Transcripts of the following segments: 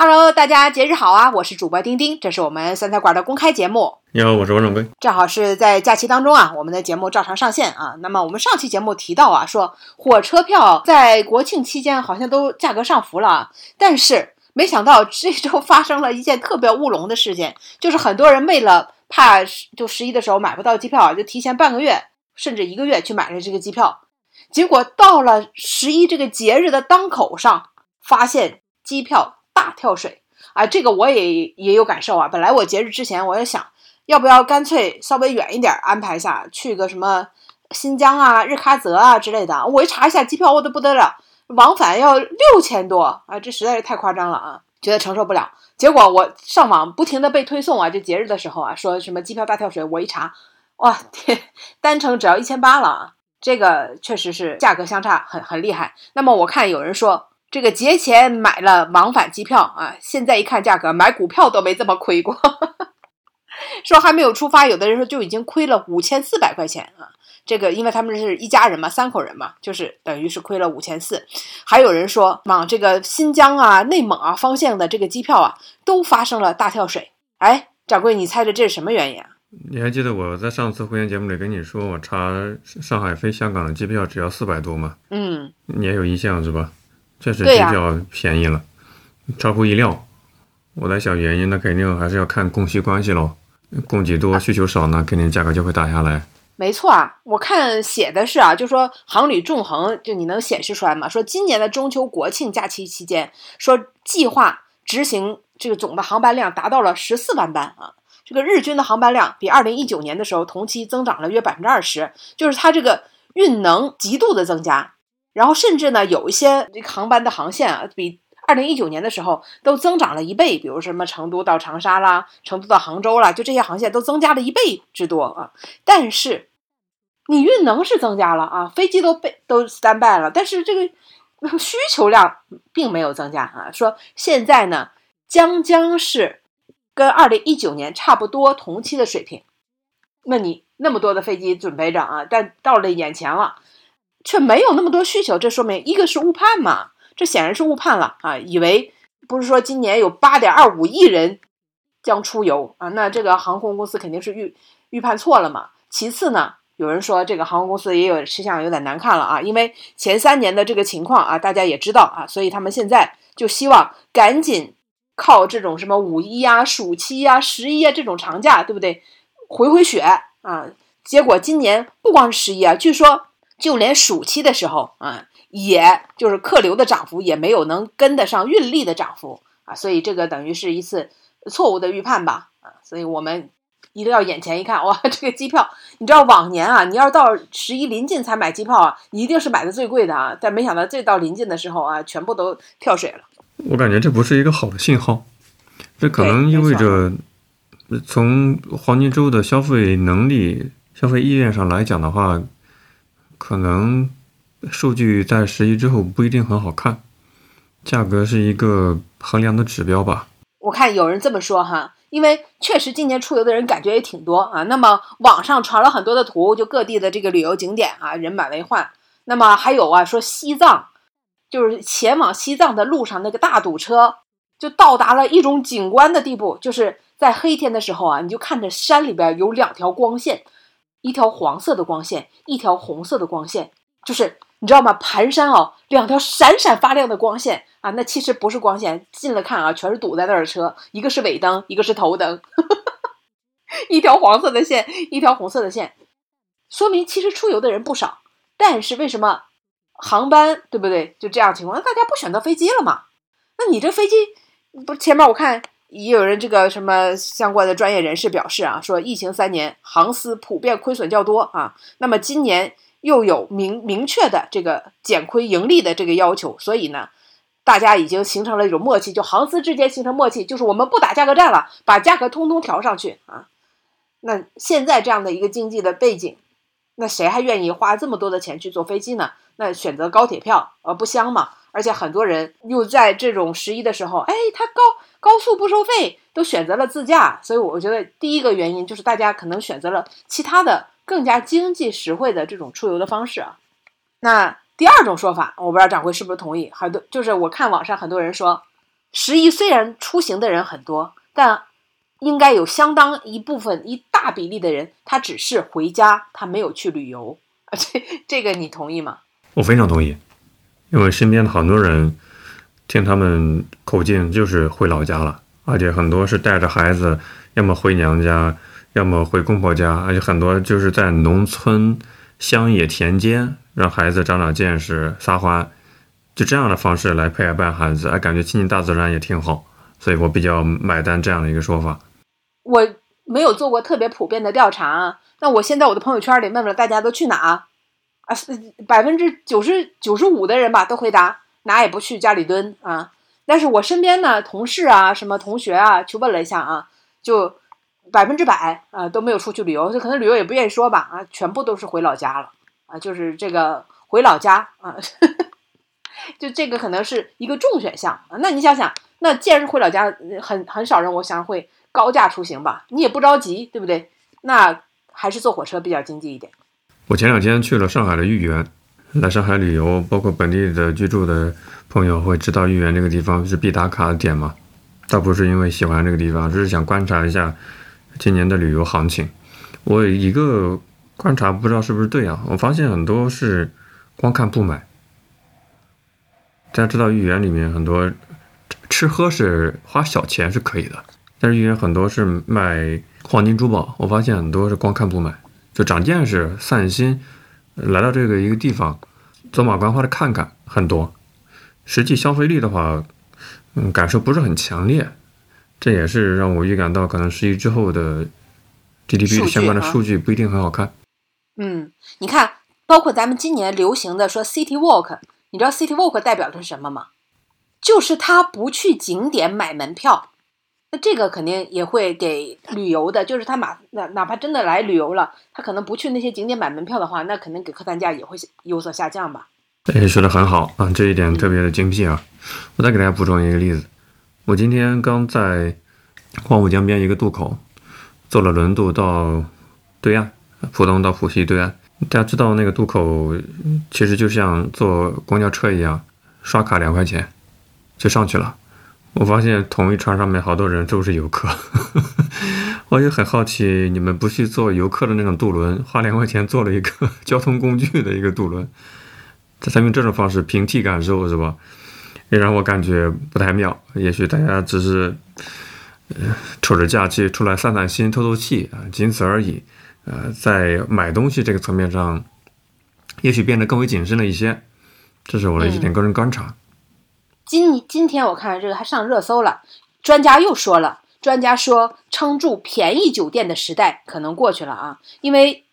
Hello，大家节日好啊！我是主播丁丁，这是我们酸菜馆的公开节目。你好，我是王掌柜。正好是在假期当中啊，我们的节目照常上线啊。那么我们上期节目提到啊，说火车票在国庆期间好像都价格上浮了啊，但是没想到这周发生了一件特别乌龙的事件，就是很多人为了怕就十一的时候买不到机票啊，就提前半个月甚至一个月去买了这个机票，结果到了十一这个节日的当口上，发现机票。跳水啊！这个我也也有感受啊。本来我节日之前我也想，要不要干脆稍微远一点安排一下，去个什么新疆啊、日喀则啊之类的。我一查一下机票，我的不得了，往返要六千多啊！这实在是太夸张了啊，觉得承受不了。结果我上网不停的被推送啊，这节日的时候啊，说什么机票大跳水，我一查，哇天，单程只要一千八了啊！这个确实是价格相差很很厉害。那么我看有人说。这个节前买了往返机票啊，现在一看价格，买股票都没这么亏过。说还没有出发，有的人说就已经亏了五千四百块钱啊。这个因为他们是一家人嘛，三口人嘛，就是等于是亏了五千四。还有人说往这个新疆啊、内蒙啊方向的这个机票啊，都发生了大跳水。哎，掌柜，你猜猜这是什么原因啊？你还记得我在上次会员节目里跟你说，我查上海飞香港的机票只要四百多吗？嗯，你也有印象是吧？确实比较便宜了，超乎意料。我在想原因，那肯定还是要看供需关系喽。供给多，需求少呢，肯定价格就会打下来。没错啊，我看写的是啊，就说航旅纵横，就你能显示出来吗？说今年的中秋国庆假期期间，说计划执行这个总的航班量达到了十四万班啊。这个日均的航班量比二零一九年的时候同期增长了约百分之二十，就是它这个运能极度的增加。然后甚至呢，有一些航班的航线啊，比二零一九年的时候都增长了一倍，比如什么成都到长沙啦，成都到杭州啦，就这些航线都增加了一倍之多啊。但是你运能是增加了啊，飞机都被都 stand by 了，但是这个需求量并没有增加啊。说现在呢，将将是跟二零一九年差不多同期的水平。那你那么多的飞机准备着啊，但到了眼前了。却没有那么多需求，这说明一个是误判嘛？这显然是误判了啊！以为不是说今年有八点二五亿人将出游啊？那这个航空公司肯定是预预判错了嘛？其次呢，有人说这个航空公司也有吃相有点难看了啊，因为前三年的这个情况啊，大家也知道啊，所以他们现在就希望赶紧靠这种什么五一啊、暑期啊、十一啊这种长假，对不对？回回血啊！结果今年不光是十一啊，据说。就连暑期的时候啊，也就是客流的涨幅也没有能跟得上运力的涨幅啊，所以这个等于是一次错误的预判吧啊，所以我们一定要眼前一看哇，这个机票，你知道往年啊，你要是到十一临近才买机票啊，你一定是买的最贵的啊，但没想到这到临近的时候啊，全部都跳水了。我感觉这不是一个好的信号，这可能意味着从黄金周的消费能力、消费意愿上来讲的话。可能数据在十一之后不一定很好看，价格是一个衡量的指标吧。我看有人这么说哈，因为确实今年出游的人感觉也挺多啊。那么网上传了很多的图，就各地的这个旅游景点啊，人满为患。那么还有啊，说西藏，就是前往西藏的路上那个大堵车，就到达了一种景观的地步，就是在黑天的时候啊，你就看着山里边有两条光线。一条黄色的光线，一条红色的光线，就是你知道吗？盘山哦，两条闪闪发亮的光线啊，那其实不是光线，近了看啊，全是堵在那儿的车，一个是尾灯，一个是头灯，一条黄色的线，一条红色的线，说明其实出游的人不少，但是为什么航班对不对？就这样情况，大家不选择飞机了吗？那你这飞机不前面我看。也有人这个什么相关的专业人士表示啊，说疫情三年，航司普遍亏损较多啊。那么今年又有明明确的这个减亏盈利的这个要求，所以呢，大家已经形成了一种默契，就航司之间形成默契，就是我们不打价格战了，把价格通通调上去啊。那现在这样的一个经济的背景，那谁还愿意花这么多的钱去坐飞机呢？那选择高铁票呃不香吗？而且很多人又在这种十一的时候，哎，它高。高速不收费，都选择了自驾，所以我觉得第一个原因就是大家可能选择了其他的更加经济实惠的这种出游的方式啊。那第二种说法，我不知道掌柜是不是同意？很多就是我看网上很多人说，十一虽然出行的人很多，但应该有相当一部分一大比例的人，他只是回家，他没有去旅游。这这个你同意吗？我非常同意，因为身边的很多人，听他们口径就是回老家了，而且很多是带着孩子，要么回娘家，要么回公婆家，而且很多就是在农村乡野田间让孩子长长见识、撒欢，就这样的方式来陪伴孩子，哎，感觉亲近大自然也挺好，所以我比较买单这样的一个说法。我没有做过特别普遍的调查，那我先在我的朋友圈里问问大家都去哪啊？百分之九十九十五的人吧都回答哪也不去，家里蹲啊。但是我身边呢，同事啊，什么同学啊，去问了一下啊，就百分之百啊都没有出去旅游，就可能旅游也不愿意说吧啊，全部都是回老家了啊，就是这个回老家啊，就这个可能是一个重选项啊。那你想想，那既然是回老家，很很少人，我想会。高价出行吧，你也不着急，对不对？那还是坐火车比较经济一点。我前两天去了上海的豫园，来上海旅游，包括本地的居住的朋友会知道豫园这个地方是必打卡的点嘛？倒不是因为喜欢这个地方，只是想观察一下今年的旅游行情。我一个观察不知道是不是对啊？我发现很多是光看不买。大家知道豫园里面很多吃喝是花小钱是可以的。但是豫园很多是卖黄金珠宝，我发现很多是光看不买，就长见识、散心，来到这个一个地方，走马观花的看看很多，实际消费力的话，嗯，感受不是很强烈，这也是让我预感到可能十一之后的 GDP 相关的数据不一定很好看。嗯，你看，包括咱们今年流行的说 City Walk，你知道 City Walk 代表的是什么吗？就是他不去景点买门票。那这个肯定也会给旅游的，就是他马哪哪怕真的来旅游了，他可能不去那些景点买门票的话，那肯定给客单价也会有所下降吧？哎，说的很好啊，这一点特别的精辟啊！我再给大家补充一个例子，我今天刚在黄浦江边一个渡口坐了轮渡到对岸，浦东到浦西对岸。大家知道那个渡口其实就像坐公交车一样，刷卡两块钱就上去了。我发现同一船上面好多人都是游客，我也很好奇，你们不去坐游客的那种渡轮，花两块钱坐了一个 交通工具的一个渡轮，他用这种方式平替感受是吧？也让我感觉不太妙。也许大家只是，呃，瞅着假期出来散散心、透透气啊，仅此而已。呃，在买东西这个层面上，也许变得更为谨慎了一些。这是我的一点个人观察。今今天我看这个还上热搜了，专家又说了，专家说撑住便宜酒店的时代可能过去了啊，因为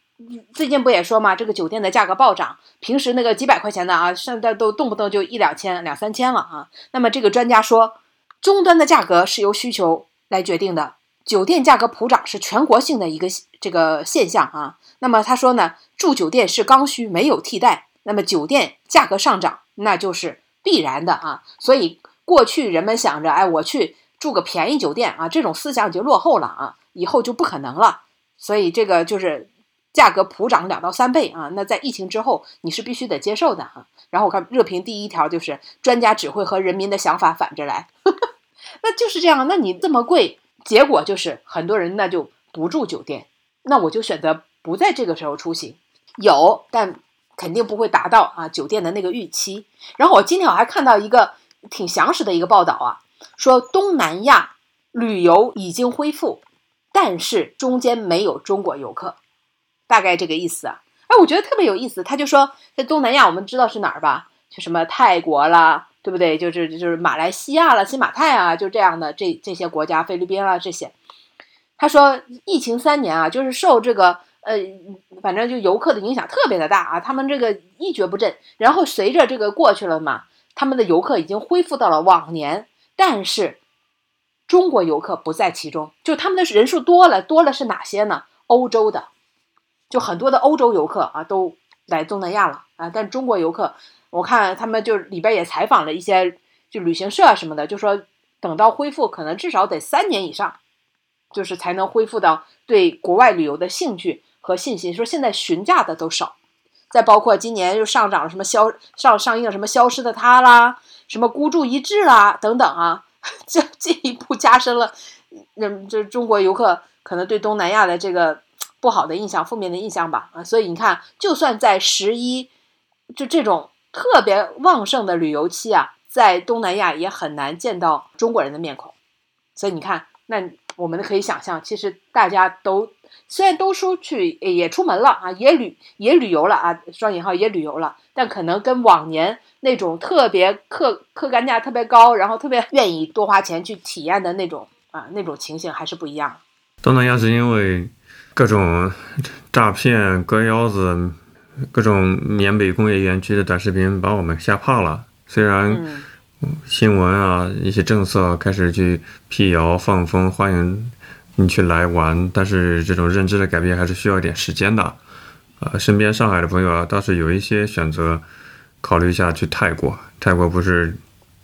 最近不也说嘛，这个酒店的价格暴涨，平时那个几百块钱的啊，现在都动不动就一两千、两三千了啊。那么这个专家说，终端的价格是由需求来决定的，酒店价格普涨是全国性的一个这个现象啊。那么他说呢，住酒店是刚需，没有替代，那么酒店价格上涨，那就是。必然的啊，所以过去人们想着，哎，我去住个便宜酒店啊，这种思想已经落后了啊，以后就不可能了。所以这个就是价格普涨两到三倍啊，那在疫情之后你是必须得接受的啊。然后我看热评第一条就是专家只会和人民的想法反着来，那就是这样。那你这么贵，结果就是很多人那就不住酒店，那我就选择不在这个时候出行。有，但。肯定不会达到啊酒店的那个预期。然后我今天我还看到一个挺详实的一个报道啊，说东南亚旅游已经恢复，但是中间没有中国游客，大概这个意思啊。哎，我觉得特别有意思。他就说在东南亚，我们知道是哪儿吧？就什么泰国啦，对不对？就是就是马来西亚了、新马泰啊，就这样的这这些国家，菲律宾啊这些。他说疫情三年啊，就是受这个。呃，反正就游客的影响特别的大啊，他们这个一蹶不振。然后随着这个过去了嘛，他们的游客已经恢复到了往年，但是中国游客不在其中。就他们的人数多了，多了是哪些呢？欧洲的，就很多的欧洲游客啊都来东南亚了啊。但中国游客，我看他们就里边也采访了一些就旅行社什么的，就说等到恢复，可能至少得三年以上，就是才能恢复到对国外旅游的兴趣。和信心说，现在询价的都少，再包括今年又上涨了什么消上上映什么消失的她啦，什么孤注一掷啦等等啊，这进一步加深了，那这中国游客可能对东南亚的这个不好的印象、负面的印象吧。啊，所以你看，就算在十一，就这种特别旺盛的旅游期啊，在东南亚也很难见到中国人的面孔，所以你看，那我们可以想象，其实大家都虽然都说去也出门了啊，也旅也旅游了啊，双引号也旅游了，但可能跟往年。那种特别客客单价特别高，然后特别愿意多花钱去体验的那种啊，那种情形还是不一样。东南亚是因为各种诈骗、割腰子、各种缅北工业园区的短视频把我们吓怕了。虽然新闻啊一些政策开始去辟谣放风，欢迎你去来玩，但是这种认知的改变还是需要一点时间的。啊，身边上海的朋友啊，倒是有一些选择。考虑一下去泰国，泰国不是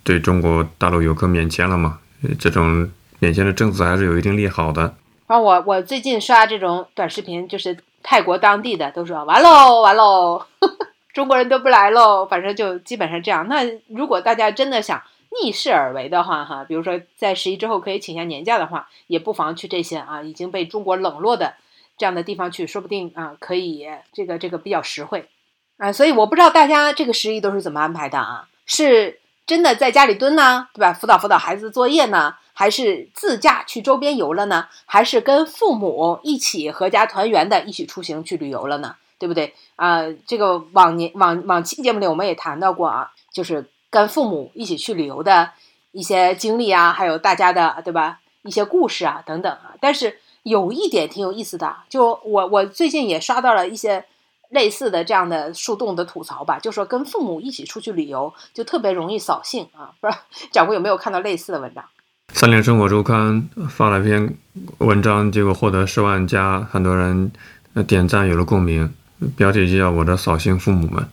对中国大陆游客免签了吗？这种免签的政策还是有一定利好的。啊，我我最近刷这种短视频，就是泰国当地的都说完喽完喽，中国人都不来喽，反正就基本上这样。那如果大家真的想逆势而为的话，哈，比如说在十一之后可以请下年假的话，也不妨去这些啊已经被中国冷落的这样的地方去，说不定啊可以这个这个比较实惠。啊，所以我不知道大家这个十一都是怎么安排的啊？是真的在家里蹲呢，对吧？辅导辅导孩子作业呢，还是自驾去周边游了呢？还是跟父母一起合家团圆的一起出行去旅游了呢？对不对啊？这个往年往往期节目里我们也谈到过啊，就是跟父母一起去旅游的一些经历啊，还有大家的对吧？一些故事啊等等啊。但是有一点挺有意思的，就我我最近也刷到了一些。类似的这样的树洞的吐槽吧，就说跟父母一起出去旅游就特别容易扫兴啊！不知道 掌柜有没有看到类似的文章？三联生活周刊发了一篇文章，结果获得十万加，很多人点赞，有了共鸣。标题就叫“我的扫兴父母们”。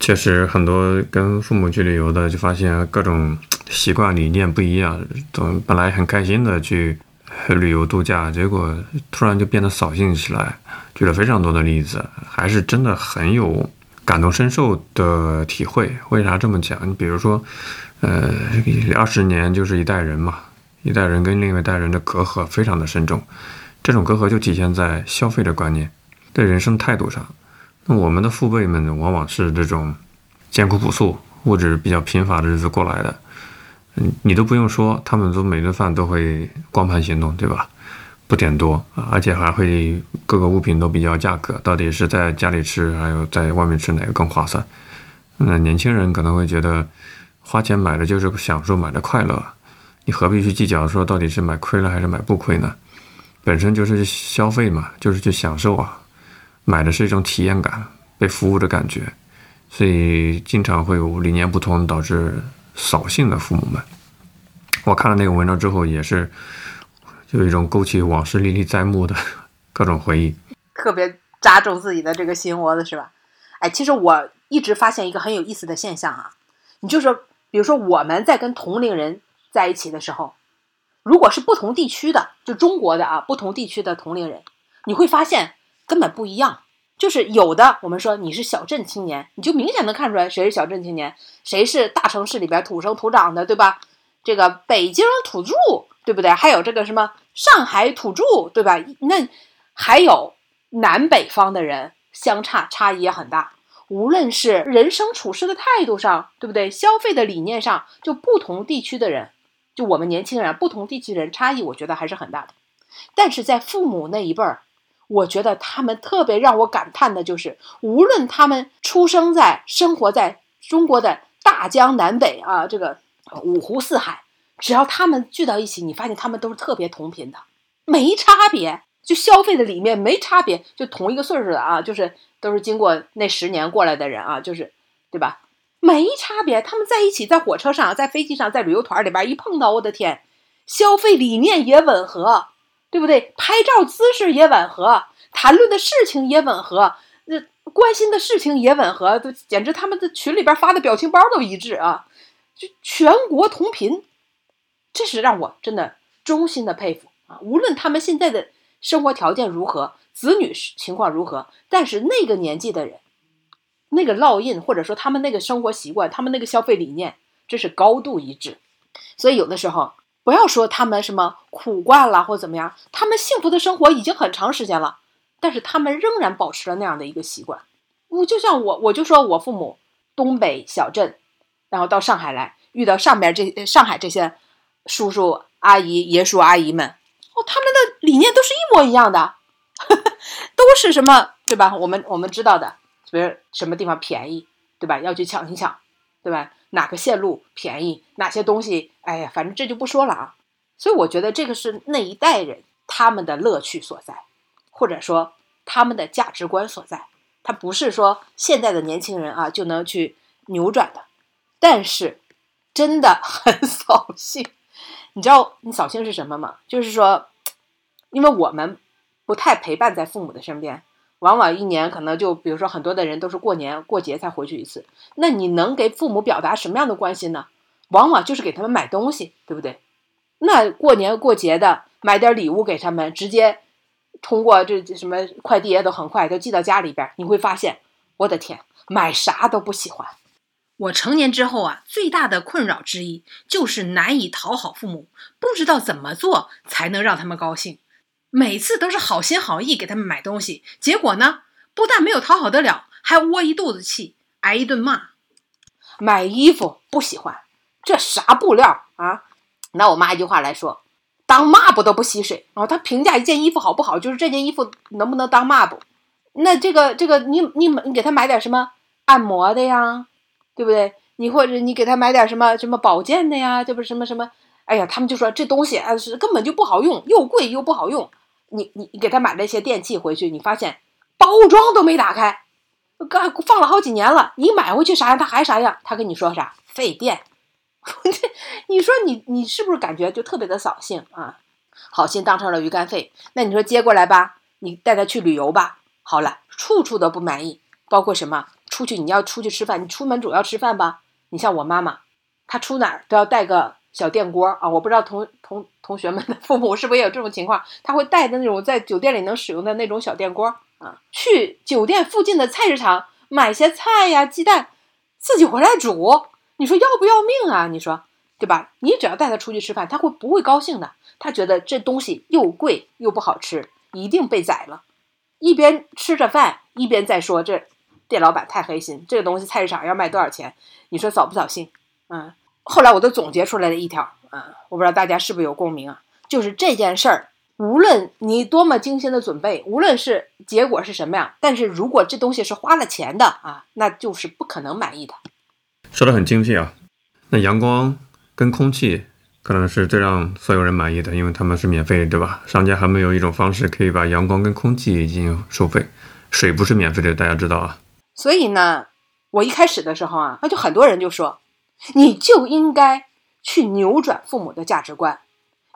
确实，很多跟父母去旅游的，就发现各种习惯理念不一样，总本来很开心的去旅游度假，结果突然就变得扫兴起来。举了非常多的例子，还是真的很有感同身受的体会。为啥这么讲？你比如说，呃，二十年就是一代人嘛，一代人跟另一代人的隔阂非常的深重。这种隔阂就体现在消费的观念、对人生态度上。我们的父辈们往往是这种艰苦朴素、物质比较贫乏的日子过来的，嗯，你都不用说，他们都每顿饭都会光盘行动，对吧？不点多，而且还会各个物品都比较价格，到底是在家里吃还有在外面吃哪个更划算？那年轻人可能会觉得花钱买的就是享受，买的快乐，你何必去计较说到底是买亏了还是买不亏呢？本身就是消费嘛，就是去享受啊，买的是一种体验感，被服务的感觉，所以经常会有理念不同导致扫兴的父母们。我看了那个文章之后也是。就有一种勾起往事历历在目的 各种回忆，特别扎中自己的这个心窝子，是吧？哎，其实我一直发现一个很有意思的现象啊，你就说，比如说我们在跟同龄人在一起的时候，如果是不同地区的，就中国的啊，不同地区的同龄人，你会发现根本不一样。就是有的，我们说你是小镇青年，你就明显能看出来谁是小镇青年，谁是大城市里边土生土长的，对吧？这个北京土著。对不对？还有这个什么上海土著，对吧？那还有南北方的人，相差差异也很大。无论是人生处事的态度上，对不对？消费的理念上，就不同地区的人，就我们年轻人，不同地区人差异，我觉得还是很大的。但是在父母那一辈儿，我觉得他们特别让我感叹的就是，无论他们出生在、生活在中国的大江南北啊，这个五湖四海。只要他们聚到一起，你发现他们都是特别同频的，没差别，就消费的里面没差别，就同一个岁数的啊，就是都是经过那十年过来的人啊，就是对吧？没差别，他们在一起，在火车上，在飞机上，在旅游团里边一碰到，我的天，消费理念也吻合，对不对？拍照姿势也吻合，谈论的事情也吻合，那关心的事情也吻合，都简直他们的群里边发的表情包都一致啊，就全国同频。这是让我真的衷心的佩服啊！无论他们现在的生活条件如何，子女情况如何，但是那个年纪的人，那个烙印或者说他们那个生活习惯，他们那个消费理念，这是高度一致。所以有的时候不要说他们什么苦惯了或怎么样，他们幸福的生活已经很长时间了，但是他们仍然保持了那样的一个习惯。我就像我，我就说我父母东北小镇，然后到上海来，遇到上边这上海这些叔叔阿姨、爷叔阿姨们，哦，他们的理念都是一模一样的，都是什么对吧？我们我们知道的，比如什么地方便宜，对吧？要去抢一抢，对吧？哪个线路便宜，哪些东西，哎呀，反正这就不说了啊。所以我觉得这个是那一代人他们的乐趣所在，或者说他们的价值观所在。他不是说现在的年轻人啊就能去扭转的，但是真的很 扫兴。你知道你扫兴是什么吗？就是说，因为我们不太陪伴在父母的身边，往往一年可能就比如说很多的人都是过年过节才回去一次。那你能给父母表达什么样的关心呢？往往就是给他们买东西，对不对？那过年过节的买点礼物给他们，直接。通过这什么快递也都很快就寄到家里边，你会发现，我的天，买啥都不喜欢。我成年之后啊，最大的困扰之一就是难以讨好父母，不知道怎么做才能让他们高兴。每次都是好心好意给他们买东西，结果呢，不但没有讨好得了，还窝一肚子气，挨一顿骂。买衣服不喜欢，这啥布料啊？拿我妈一句话来说。当抹布都不吸水啊！他评价一件衣服好不好，就是这件衣服能不能当抹布。那这个这个，你你你给他买点什么按摩的呀，对不对？你或者你给他买点什么什么保健的呀，这不是什么什么？哎呀，他们就说这东西啊是根本就不好用，又贵又不好用。你你给他买了一些电器回去，你发现包装都没打开，刚放了好几年了，你买回去啥样，他还啥样。他跟你说啥费电。这，你说你你是不是感觉就特别的扫兴啊？好心当成了鱼肝肺，那你说接过来吧，你带他去旅游吧。好了，处处都不满意，包括什么？出去你要出去吃饭，你出门总要吃饭吧？你像我妈妈，她出哪儿都要带个小电锅啊。我不知道同同同学们的父母是不是也有这种情况？他会带的那种在酒店里能使用的那种小电锅啊，去酒店附近的菜市场买些菜呀、鸡蛋，自己回来煮。你说要不要命啊？你说对吧？你只要带他出去吃饭，他会不会高兴的？他觉得这东西又贵又不好吃，一定被宰了。一边吃着饭，一边在说这店老板太黑心，这个东西菜市场要卖多少钱？你说扫不扫兴？嗯。后来我都总结出来了一条啊，我不知道大家是不是有共鸣啊？就是这件事儿，无论你多么精心的准备，无论是结果是什么样，但是如果这东西是花了钱的啊，那就是不可能满意的。说的很精辟啊，那阳光跟空气可能是最让所有人满意的，因为他们是免费，对吧？商家还没有一种方式可以把阳光跟空气进行收费，水不是免费的，大家知道啊。所以呢，我一开始的时候啊，那就很多人就说，你就应该去扭转父母的价值观，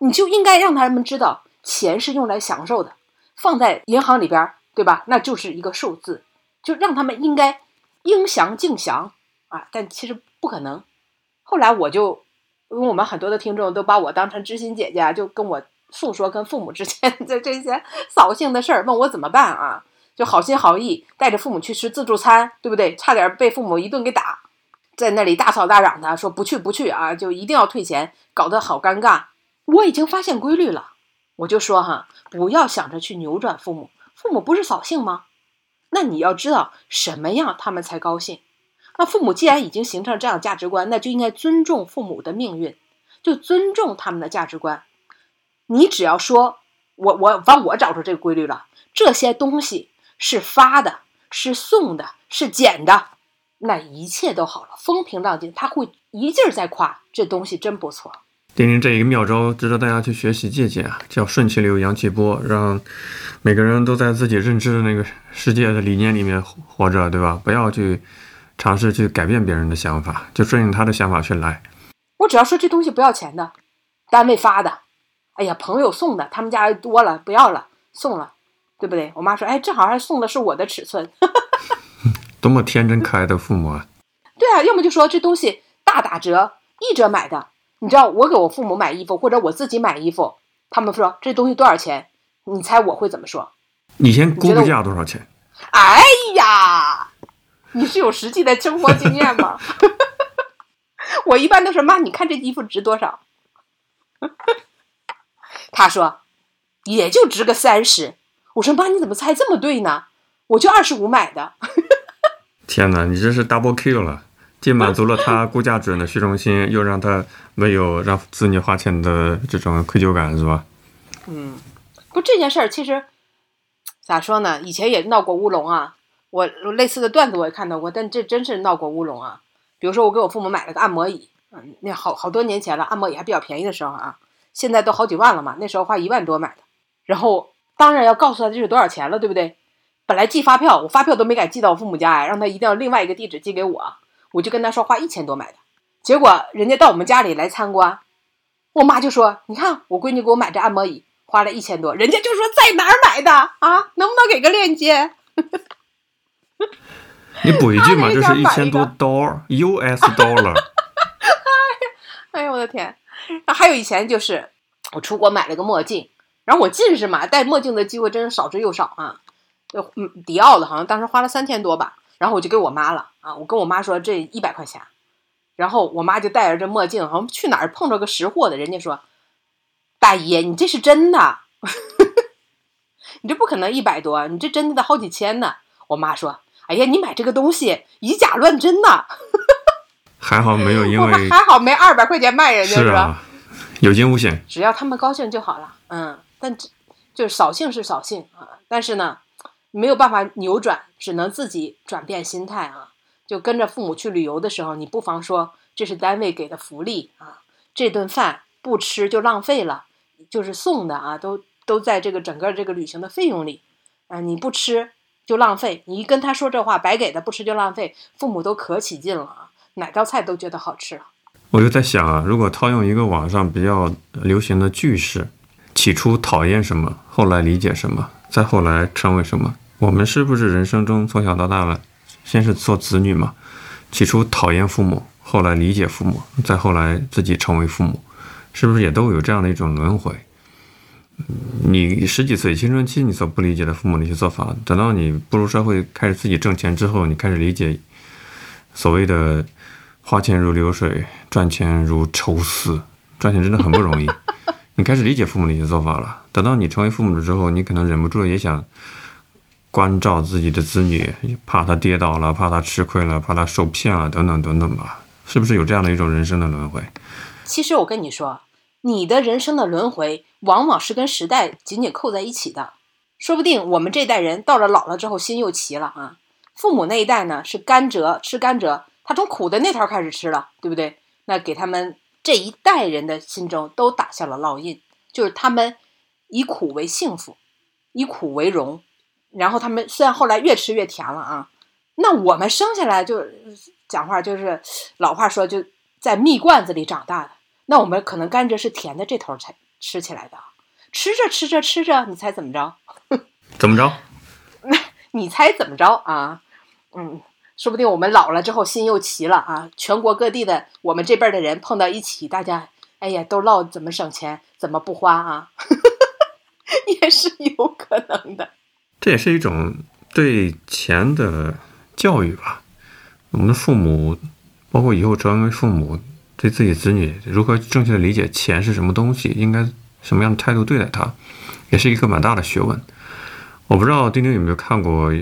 你就应该让他们知道，钱是用来享受的，放在银行里边，对吧？那就是一个数字，就让他们应该应享尽享。啊，但其实不可能。后来我就，因为我们很多的听众都把我当成知心姐姐，就跟我诉说跟父母之间的这些扫兴的事儿，问我怎么办啊？就好心好意带着父母去吃自助餐，对不对？差点被父母一顿给打，在那里大吵大嚷的说不去不去啊，就一定要退钱，搞得好尴尬。我已经发现规律了，我就说哈，不要想着去扭转父母，父母不是扫兴吗？那你要知道什么样他们才高兴。那父母既然已经形成这样的价值观，那就应该尊重父母的命运，就尊重他们的价值观。你只要说，我我反正我找出这个规律了，这些东西是发的，是送的，是捡的，那一切都好了，风平浪静。他会一劲儿在夸这东西真不错。丁丁这一个妙招值得大家去学习借鉴啊，叫顺其流，扬其波，让每个人都在自己认知的那个世界的理念里面活着，对吧？不要去。尝试去改变别人的想法，就顺应他的想法去来。我只要说这东西不要钱的，单位发的，哎呀，朋友送的，他们家多了不要了，送了，对不对？我妈说，哎，正好还送的是我的尺寸，多么天真可爱的父母啊！对啊，要么就说这东西大打折，一折买的。你知道我给我父母买衣服，或者我自己买衣服，他们说这东西多少钱？你猜我会怎么说？你先估个价多少钱？哎呀！你是有实际的生活经验吗？我一般都是妈，你看这衣服值多少？他说也就值个三十。我说妈，你怎么猜这么对呢？我就二十五买的。天哪，你这是 double kill 了，既满足了他估价准的虚荣心，又让他没有让子女花钱的这种愧疚感，是吧？嗯，不，这件事儿其实咋说呢？以前也闹过乌龙啊。我类似的段子我也看到过，但这真是闹过乌龙啊。比如说，我给我父母买了个按摩椅，嗯，那好好多年前了，按摩椅还比较便宜的时候啊，现在都好几万了嘛。那时候花一万多买的，然后当然要告诉他这是多少钱了，对不对？本来寄发票，我发票都没敢寄到我父母家呀，让他一定要另外一个地址寄给我。我就跟他说花一千多买的，结果人家到我们家里来参观，我妈就说：“你看我闺女给我买这按摩椅花了一千多，人家就说在哪儿买的啊？能不能给个链接？”你补一句嘛，这是一千多刀，US dollar。哎呀，我的天！还有以前就是我出国买了个墨镜，然后我近视嘛，戴墨镜的机会真是少之又少啊。就嗯，迪奥的，好像当时花了三千多吧。然后我就给我妈了啊，我跟我妈说这一百块钱，然后我妈就戴着这墨镜，好像去哪儿碰着个识货的，人家说：“大爷，你这是真的？你这不可能一百多，你这真的得好几千呢。”我妈说。哎呀，你买这个东西以假乱真呐！还好没有因为还好没二百块钱卖人家是吧？有惊无险，只要他们高兴就好了。嗯，但这就是扫兴是扫兴啊，但是呢没有办法扭转，只能自己转变心态啊。就跟着父母去旅游的时候，你不妨说这是单位给的福利啊，这顿饭不吃就浪费了，就是送的啊，都都在这个整个这个旅行的费用里啊，你不吃。就浪费，你一跟他说这话，白给的，不吃就浪费，父母都可起劲了啊，哪道菜都觉得好吃。我就在想啊，如果套用一个网上比较流行的句式，起初讨厌什么，后来理解什么，再后来成为什么，我们是不是人生中从小到大了，先是做子女嘛，起初讨厌父母，后来理解父母，再后来自己成为父母，是不是也都有这样的一种轮回？你十几岁青春期，你所不理解的父母的一些做法，等到你步入社会，开始自己挣钱之后，你开始理解所谓的花钱如流水，赚钱如抽丝，赚钱真的很不容易。你开始理解父母的一些做法了。等到你成为父母了之后，你可能忍不住也想关照自己的子女，怕他跌倒了，怕他吃亏了，怕他受骗了，等等等等吧。是不是有这样的一种人生的轮回？其实我跟你说。你的人生的轮回往往是跟时代紧紧扣在一起的，说不定我们这代人到了老了之后心又齐了啊。父母那一代呢是甘蔗吃甘蔗，他从苦的那头开始吃了，对不对？那给他们这一代人的心中都打下了烙印，就是他们以苦为幸福，以苦为荣。然后他们虽然后来越吃越甜了啊，那我们生下来就讲话就是老话说就在蜜罐子里长大的。那我们可能甘蔗是甜的这头才吃起来的，吃着吃着吃着，你猜怎么着？怎么着？你猜怎么着啊？嗯，说不定我们老了之后心又齐了啊！全国各地的我们这辈的人碰到一起，大家哎呀都唠怎么省钱，怎么不花啊？也是有可能的。这也是一种对钱的教育吧。我们的父母，包括以后成为父母。对自己子女如何正确的理解钱是什么东西，应该什么样的态度对待它，也是一个蛮大的学问。我不知道丁丁有没有看过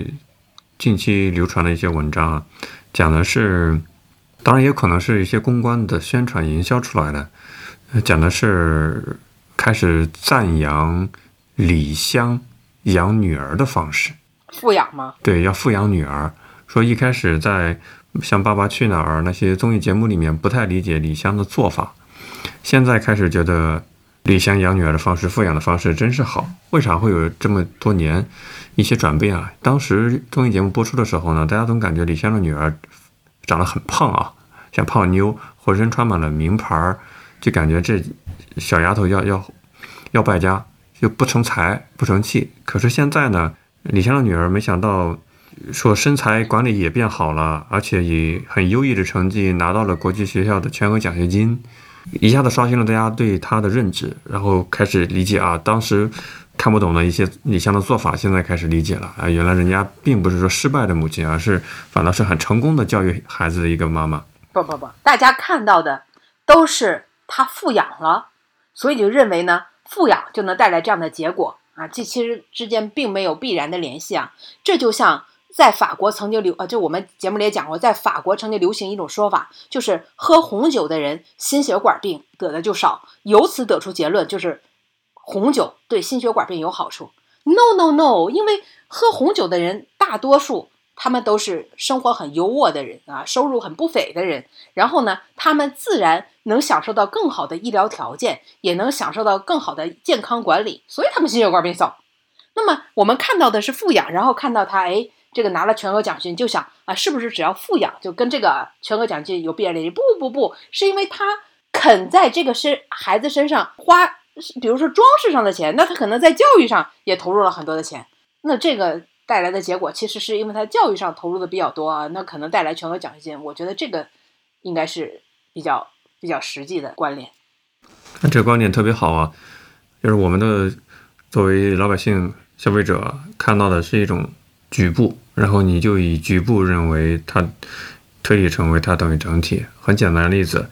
近期流传的一些文章啊，讲的是，当然也可能是一些公关的宣传营销出来的，讲的是开始赞扬李湘养女儿的方式，富养吗？对，要富养女儿，说一开始在。像《爸爸去哪儿》那些综艺节目里面不太理解李湘的做法，现在开始觉得李湘养女儿的方式、富养的方式真是好。为啥会有这么多年一些转变啊？当时综艺节目播出的时候呢，大家总感觉李湘的女儿长得很胖啊，像胖妞，浑身穿满了名牌，就感觉这小丫头要要要败家，就不成才不成器。可是现在呢，李湘的女儿没想到。说身材管理也变好了，而且以很优异的成绩拿到了国际学校的全额奖学金，一下子刷新了大家对她的认知，然后开始理解啊，当时看不懂的一些李湘的做法，现在开始理解了啊，原来人家并不是说失败的母亲，而是反倒是很成功的教育孩子的一个妈妈。不不不，大家看到的都是他富养了，所以就认为呢，富养就能带来这样的结果啊，这其实之间并没有必然的联系啊。这就像在法国曾经流呃，就我们节目里也讲过，在法国曾经流行一种说法，就是喝红酒的人心血管病得的就少，由此得出结论，就是红酒对心血管病有好处。No no no，因为喝红酒的人大多数。他们都是生活很优渥的人啊，收入很不菲的人。然后呢，他们自然能享受到更好的医疗条件，也能享受到更好的健康管理，所以他们心血管病少。那么我们看到的是富养，然后看到他，哎，这个拿了全额奖学金，就想啊，是不是只要富养就跟这个全额奖学金有必然联系？不不不，是因为他肯在这个身孩子身上花，比如说装饰上的钱，那他可能在教育上也投入了很多的钱。那这个。带来的结果其实是因为他教育上投入的比较多啊，那可能带来全额奖学金。我觉得这个应该是比较比较实际的关联。那这个观点特别好啊，就是我们的作为老百姓消费者看到的是一种局部，然后你就以局部认为它推理成为它等于整体。很简单的例子，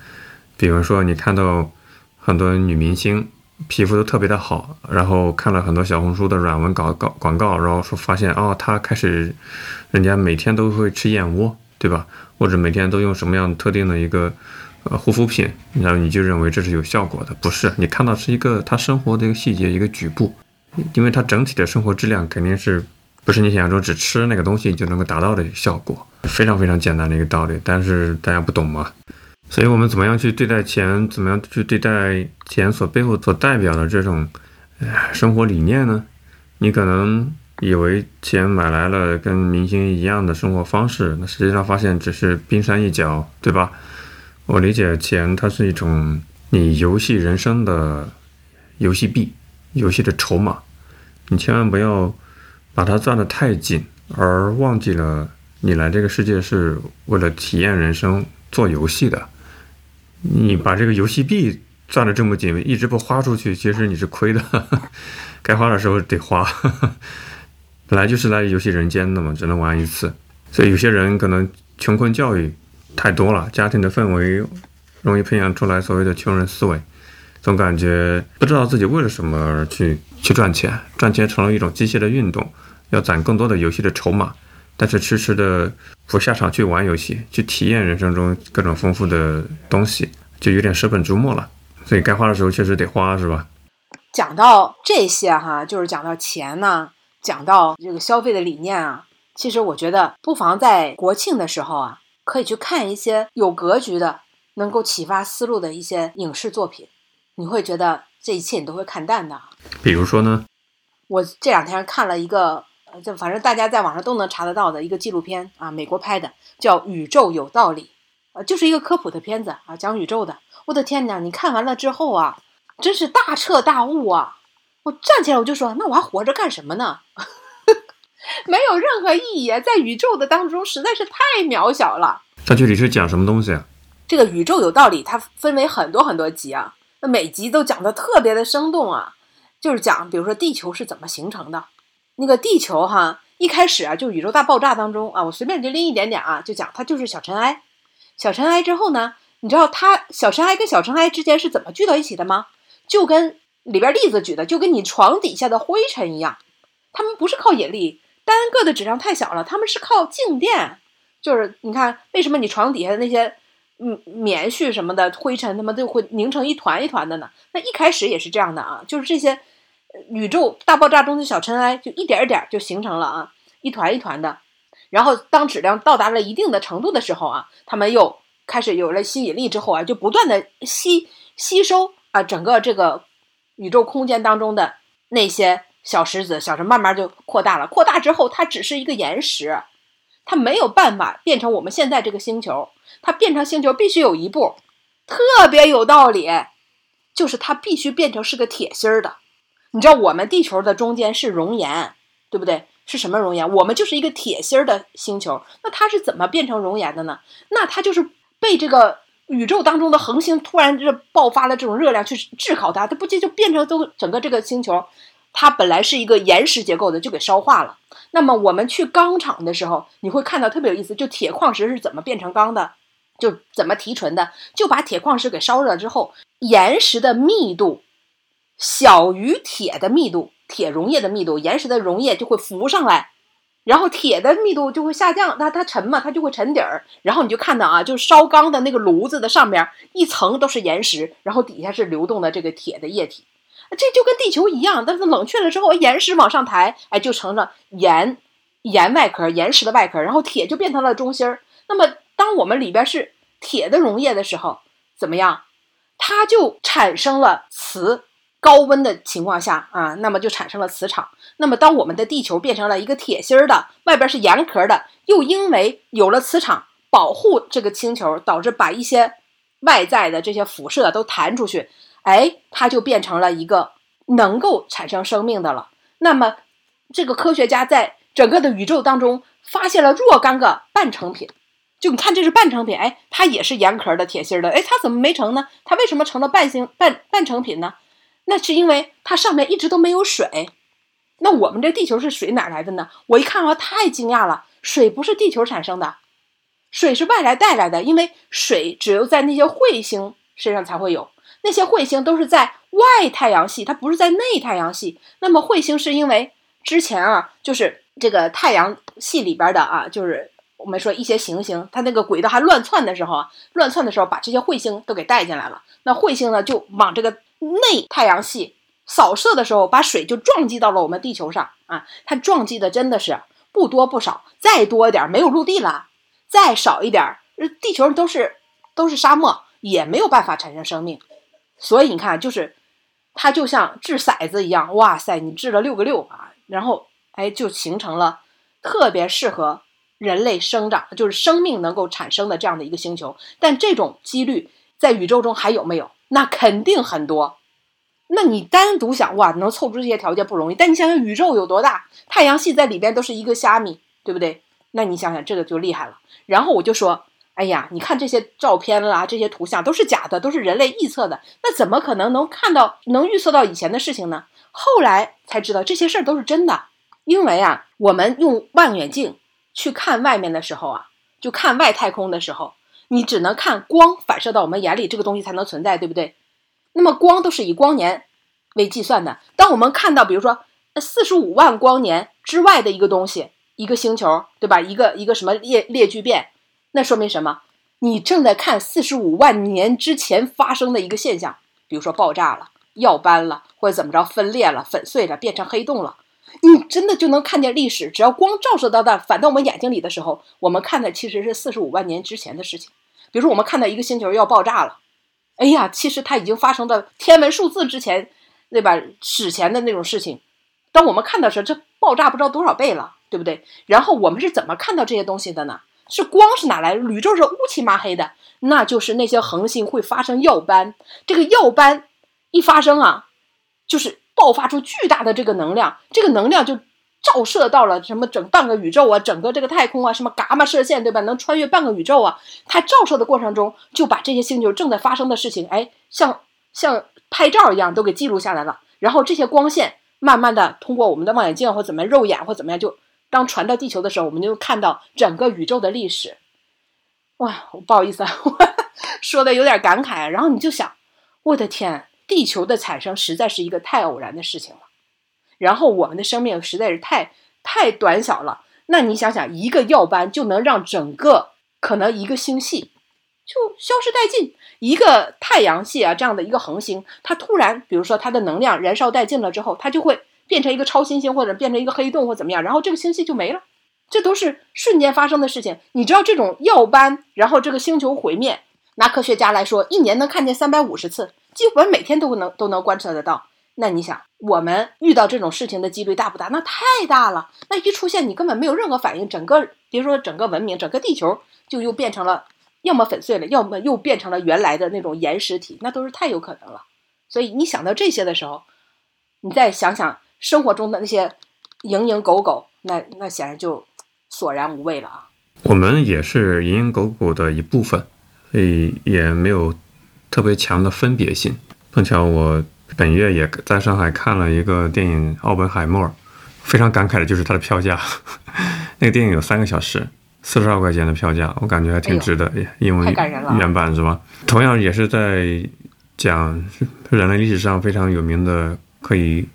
比如说你看到很多女明星。皮肤都特别的好，然后看了很多小红书的软文搞搞广告，然后说发现哦，她开始，人家每天都会吃燕窝，对吧？或者每天都用什么样特定的一个呃护肤品，然后你就认为这是有效果的？不是，你看到是一个他生活的一个细节，一个局部，因为他整体的生活质量肯定是不是你想象中只吃那个东西就能够达到的效果，非常非常简单的一个道理，但是大家不懂嘛。所以，我们怎么样去对待钱？怎么样去对待钱所背后所代表的这种，生活理念呢？你可能以为钱买来了跟明星一样的生活方式，那实际上发现只是冰山一角，对吧？我理解钱，它是一种你游戏人生的游戏币，游戏的筹码。你千万不要把它攥得太紧，而忘记了你来这个世界是为了体验人生、做游戏的。你把这个游戏币攥得这么紧，一直不花出去，其实你是亏的。该花的时候得花，本 来就是来游戏人间的嘛，只能玩一次。所以有些人可能穷困教育太多了，家庭的氛围容易培养出来所谓的穷人思维，总感觉不知道自己为了什么而去去赚钱，赚钱成了一种机械的运动，要攒更多的游戏的筹码。但是迟迟的不下场去玩游戏，去体验人生中各种丰富的东西，就有点舍本逐末了。所以该花的时候确实得花，是吧？讲到这些哈，就是讲到钱呢，讲到这个消费的理念啊。其实我觉得不妨在国庆的时候啊，可以去看一些有格局的、能够启发思路的一些影视作品。你会觉得这一切你都会看淡的。比如说呢？我这两天看了一个。就反正大家在网上都能查得到的一个纪录片啊，美国拍的叫《宇宙有道理》，呃，就是一个科普的片子啊，讲宇宙的。我的天哪，你看完了之后啊，真是大彻大悟啊！我站起来我就说，那我还活着干什么呢？没有任何意义，在宇宙的当中实在是太渺小了。它具体是讲什么东西啊？这个《宇宙有道理》它分为很多很多集啊，那每集都讲的特别的生动啊，就是讲比如说地球是怎么形成的。那个地球哈，一开始啊，就宇宙大爆炸当中啊，我随便就拎一点点啊，就讲它就是小尘埃。小尘埃之后呢，你知道它小尘埃跟小尘埃之间是怎么聚到一起的吗？就跟里边例子举的，就跟你床底下的灰尘一样，它们不是靠引力，单个的质量太小了，它们是靠静电。就是你看，为什么你床底下的那些嗯棉絮什么的灰尘，它们就会凝成一团一团的呢？那一开始也是这样的啊，就是这些。宇宙大爆炸中的小尘埃就一点一点儿就形成了啊，一团一团的。然后当质量到达了一定的程度的时候啊，它们又开始有了吸引力之后啊，就不断的吸吸收啊，整个这个宇宙空间当中的那些小石子、小石，慢慢就扩大了。扩大之后，它只是一个岩石，它没有办法变成我们现在这个星球。它变成星球必须有一步，特别有道理，就是它必须变成是个铁心儿的。你知道我们地球的中间是熔岩，对不对？是什么熔岩？我们就是一个铁心儿的星球。那它是怎么变成熔岩的呢？那它就是被这个宇宙当中的恒星突然就爆发了这种热量去炙烤它，它不就就变成都整个这个星球，它本来是一个岩石结构的，就给烧化了。那么我们去钢厂的时候，你会看到特别有意思，就铁矿石是怎么变成钢的，就怎么提纯的，就把铁矿石给烧热之后，岩石的密度。小于铁的密度，铁溶液的密度，岩石的溶液就会浮上来，然后铁的密度就会下降，它它沉嘛，它就会沉底儿，然后你就看到啊，就烧缸的那个炉子的上面一层都是岩石，然后底下是流动的这个铁的液体，这就跟地球一样，但是冷却了之后，岩石往上抬，哎，就成了岩岩外壳，岩石的外壳，然后铁就变成了中心儿。那么当我们里边是铁的溶液的时候，怎么样？它就产生了磁。高温的情况下啊，那么就产生了磁场。那么当我们的地球变成了一个铁心儿的，外边是岩壳的，又因为有了磁场保护这个星球，导致把一些外在的这些辐射都弹出去，哎，它就变成了一个能够产生生命的了。那么这个科学家在整个的宇宙当中发现了若干个半成品，就你看这是半成品，哎，它也是岩壳的铁芯的，哎，它怎么没成呢？它为什么成了半星半半成品呢？那是因为它上面一直都没有水，那我们这地球是水哪来的呢？我一看啊，太惊讶了，水不是地球产生的，水是外来带来的。因为水只有在那些彗星身上才会有，那些彗星都是在外太阳系，它不是在内太阳系。那么彗星是因为之前啊，就是这个太阳系里边的啊，就是我们说一些行星，它那个轨道还乱窜的时候啊，乱窜的时候把这些彗星都给带进来了。那彗星呢，就往这个。内太阳系扫射的时候，把水就撞击到了我们地球上啊！它撞击的真的是不多不少，再多一点没有陆地了，再少一点，地球都是都是沙漠，也没有办法产生生命。所以你看，就是它就像掷骰子一样，哇塞，你掷了六个六啊，然后哎，就形成了特别适合人类生长，就是生命能够产生的这样的一个星球。但这种几率在宇宙中还有没有？那肯定很多，那你单独想哇，能凑出这些条件不容易。但你想想宇宙有多大，太阳系在里边都是一个虾米，对不对？那你想想这个就厉害了。然后我就说，哎呀，你看这些照片啦，这些图像都是假的，都是人类臆测的。那怎么可能能看到、能预测到以前的事情呢？后来才知道这些事儿都是真的，因为啊，我们用望远镜去看外面的时候啊，就看外太空的时候。你只能看光反射到我们眼里，这个东西才能存在，对不对？那么光都是以光年为计算的。当我们看到，比如说四十五万光年之外的一个东西，一个星球，对吧？一个一个什么列列聚变，那说明什么？你正在看四十五万年之前发生的一个现象，比如说爆炸了、耀斑了，或者怎么着分裂了、粉碎了、变成黑洞了。你真的就能看见历史。只要光照射到的反到我们眼睛里的时候，我们看的其实是四十五万年之前的事情。比如说，我们看到一个星球要爆炸了，哎呀，其实它已经发生在天文数字之前，对吧？史前的那种事情。当我们看到时，这爆炸不知道多少倍了，对不对？然后我们是怎么看到这些东西的呢？是光是哪来？宇宙是乌漆麻黑的，那就是那些恒星会发生耀斑。这个耀斑一发生啊，就是爆发出巨大的这个能量，这个能量就。照射到了什么整半个宇宙啊，整个这个太空啊，什么伽马射线对吧？能穿越半个宇宙啊！它照射的过程中，就把这些星球正在发生的事情，哎，像像拍照一样都给记录下来了。然后这些光线慢慢的通过我们的望远镜或怎么肉眼或怎么样，就当传到地球的时候，我们就看到整个宇宙的历史。哇，我不好意思啊，说的有点感慨。然后你就想，我的天，地球的产生实在是一个太偶然的事情了。然后我们的生命实在是太太短小了，那你想想，一个耀斑就能让整个可能一个星系就消失殆尽，一个太阳系啊这样的一个恒星，它突然比如说它的能量燃烧殆尽了之后，它就会变成一个超新星或者变成一个黑洞或怎么样，然后这个星系就没了，这都是瞬间发生的事情。你知道这种耀斑，然后这个星球毁灭，拿科学家来说，一年能看见三百五十次，基本每天都能都能观测得到。那你想，我们遇到这种事情的几率大不大？那太大了。那一出现，你根本没有任何反应，整个别说整个文明，整个地球就又变成了，要么粉碎了，要么又变成了原来的那种岩石体，那都是太有可能了。所以你想到这些的时候，你再想想生活中的那些蝇营狗苟，那那显然就索然无味了啊。我们也是蝇营狗苟的一部分，所以也没有特别强的分别性。碰巧我。本月也在上海看了一个电影《奥本海默》，非常感慨的就是它的票价。那个电影有三个小时，四十二块钱的票价，我感觉还挺值得。因为原版是吧？同样也是在讲人类历史上非常有名的可以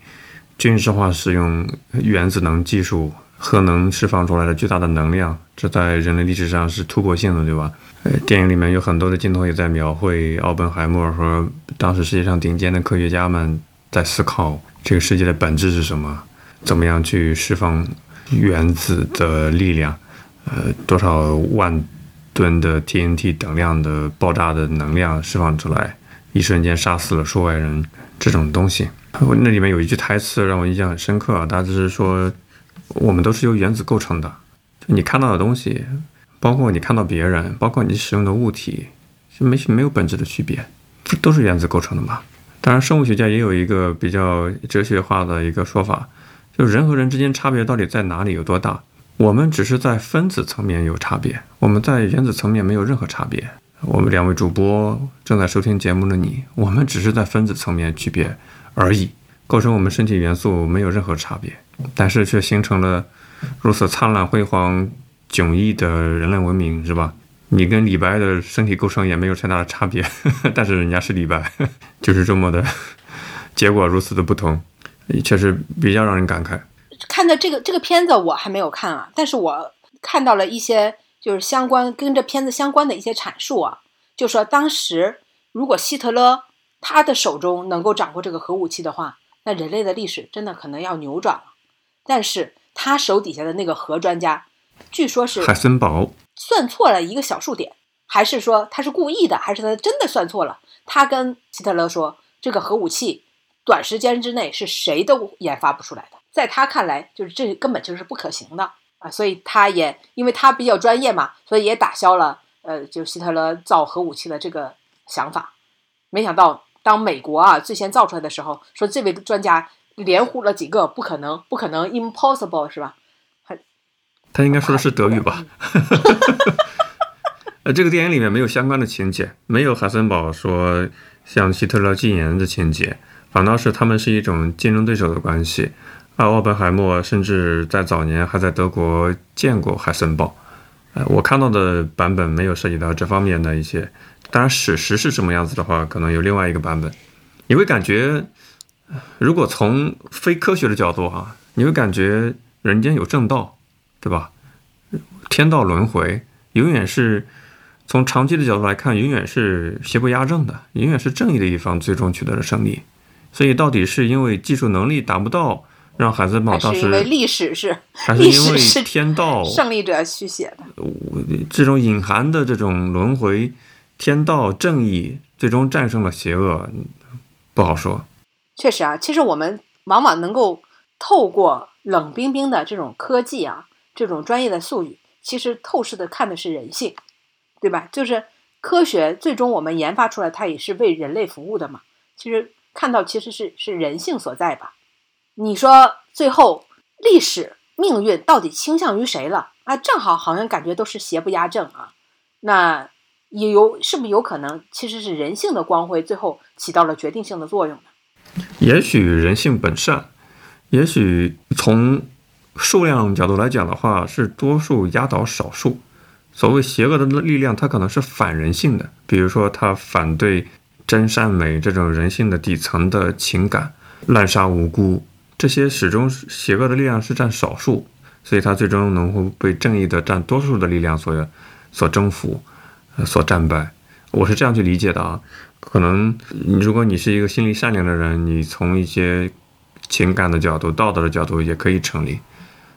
军事化使用原子能技术、核能释放出来的巨大的能量，这在人类历史上是突破性的，对吧？呃，电影里面有很多的镜头也在描绘奥本海默和当时世界上顶尖的科学家们在思考这个世界的本质是什么，怎么样去释放原子的力量，呃，多少万吨的 TNT 等量的爆炸的能量释放出来，一瞬间杀死了数万人，这种东西。那里面有一句台词让我印象很深刻啊，大致是说，我们都是由原子构成的，就你看到的东西。包括你看到别人，包括你使用的物体，是没没有本质的区别，都是原子构成的嘛。当然，生物学家也有一个比较哲学化的一个说法，就人和人之间差别到底在哪里，有多大？我们只是在分子层面有差别，我们在原子层面没有任何差别。我们两位主播正在收听节目的你，我们只是在分子层面区别而已，构成我们身体元素没有任何差别，但是却形成了如此灿烂辉煌。迥异的人类文明是吧？你跟李白的身体构成也没有太大的差别，但是人家是李白，就是这么的结果如此的不同，确实比较让人感慨。看的这个这个片子我还没有看啊，但是我看到了一些就是相关跟这片子相关的一些阐述啊，就说当时如果希特勒他的手中能够掌握这个核武器的话，那人类的历史真的可能要扭转了。但是他手底下的那个核专家。据说是海森堡算错了一个小数点，还是说他是故意的，还是他真的算错了？他跟希特勒说，这个核武器短时间之内是谁都研发不出来的，在他看来，就是这根本就是不可行的啊！所以他也因为他比较专业嘛，所以也打消了呃，就希特勒造核武器的这个想法。没想到当美国啊最先造出来的时候，说这位专家连呼了几个不可能，不可能，impossible，是吧？他应该说的是德语吧？呃，这个电影里面没有相关的情节，没有海森堡说向希特勒进言的情节，反倒是他们是一种竞争对手的关系。啊奥本海默甚至在早年还在德国见过海森堡。呃，我看到的版本没有涉及到这方面的一些。当然，史实是什么样子的话，可能有另外一个版本。你会感觉，如果从非科学的角度哈，你会感觉人间有正道。对吧？天道轮回永远是从长期的角度来看，永远是邪不压正的，永远是正义的一方最终取得了胜利。所以，到底是因为技术能力达不到，让海森堡当时，因 为历史是，还是因为天道胜利者去写的？这种隐含的这种轮回，天道正义最终战胜了邪恶，不好说。确实啊，其实我们往往能够透过冷冰冰的这种科技啊。这种专业的术语，其实透视的看的是人性，对吧？就是科学最终我们研发出来，它也是为人类服务的嘛。其实看到其实是是人性所在吧。你说最后历史命运到底倾向于谁了？啊，正好好像感觉都是邪不压正啊。那也有是不是有可能其实是人性的光辉最后起到了决定性的作用呢？也许人性本善，也许从。数量角度来讲的话，是多数压倒少数。所谓邪恶的力量，它可能是反人性的，比如说它反对真善美这种人性的底层的情感，滥杀无辜，这些始终邪恶的力量是占少数，所以它最终能够被正义的占多数的力量所所征服，所战败。我是这样去理解的啊。可能如果你是一个心地善良的人，你从一些情感的角度、道德的角度也可以成立。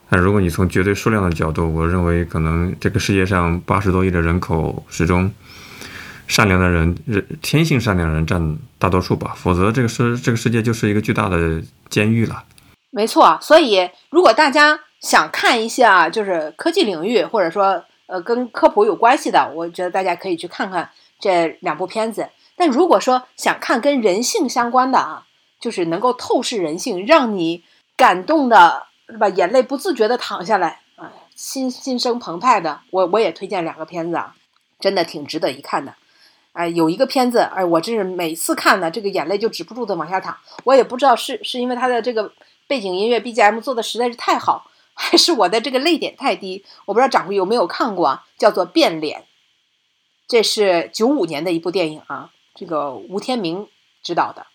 但如果你从绝对数量的角度，我认为可能这个世界上八十多亿的人口之中，善良的人、人天性善良的人占大多数吧，否则这个世这个世界就是一个巨大的监狱了。没错，所以如果大家想看一下就是科技领域或者说呃跟科普有关系的，我觉得大家可以去看看这两部片子。但如果说想看跟人性相关的啊，就是能够透视人性，让你感动的。是吧？眼泪不自觉的淌下来，啊，心心生澎湃的。我我也推荐两个片子啊，真的挺值得一看的。哎，有一个片子，哎，我真是每次看呢，这个眼泪就止不住的往下淌。我也不知道是是因为它的这个背景音乐 BGM 做的实在是太好，还是我的这个泪点太低。我不知道掌柜有没有看过啊？叫做《变脸》，这是九五年的一部电影啊。这个吴天明指导的，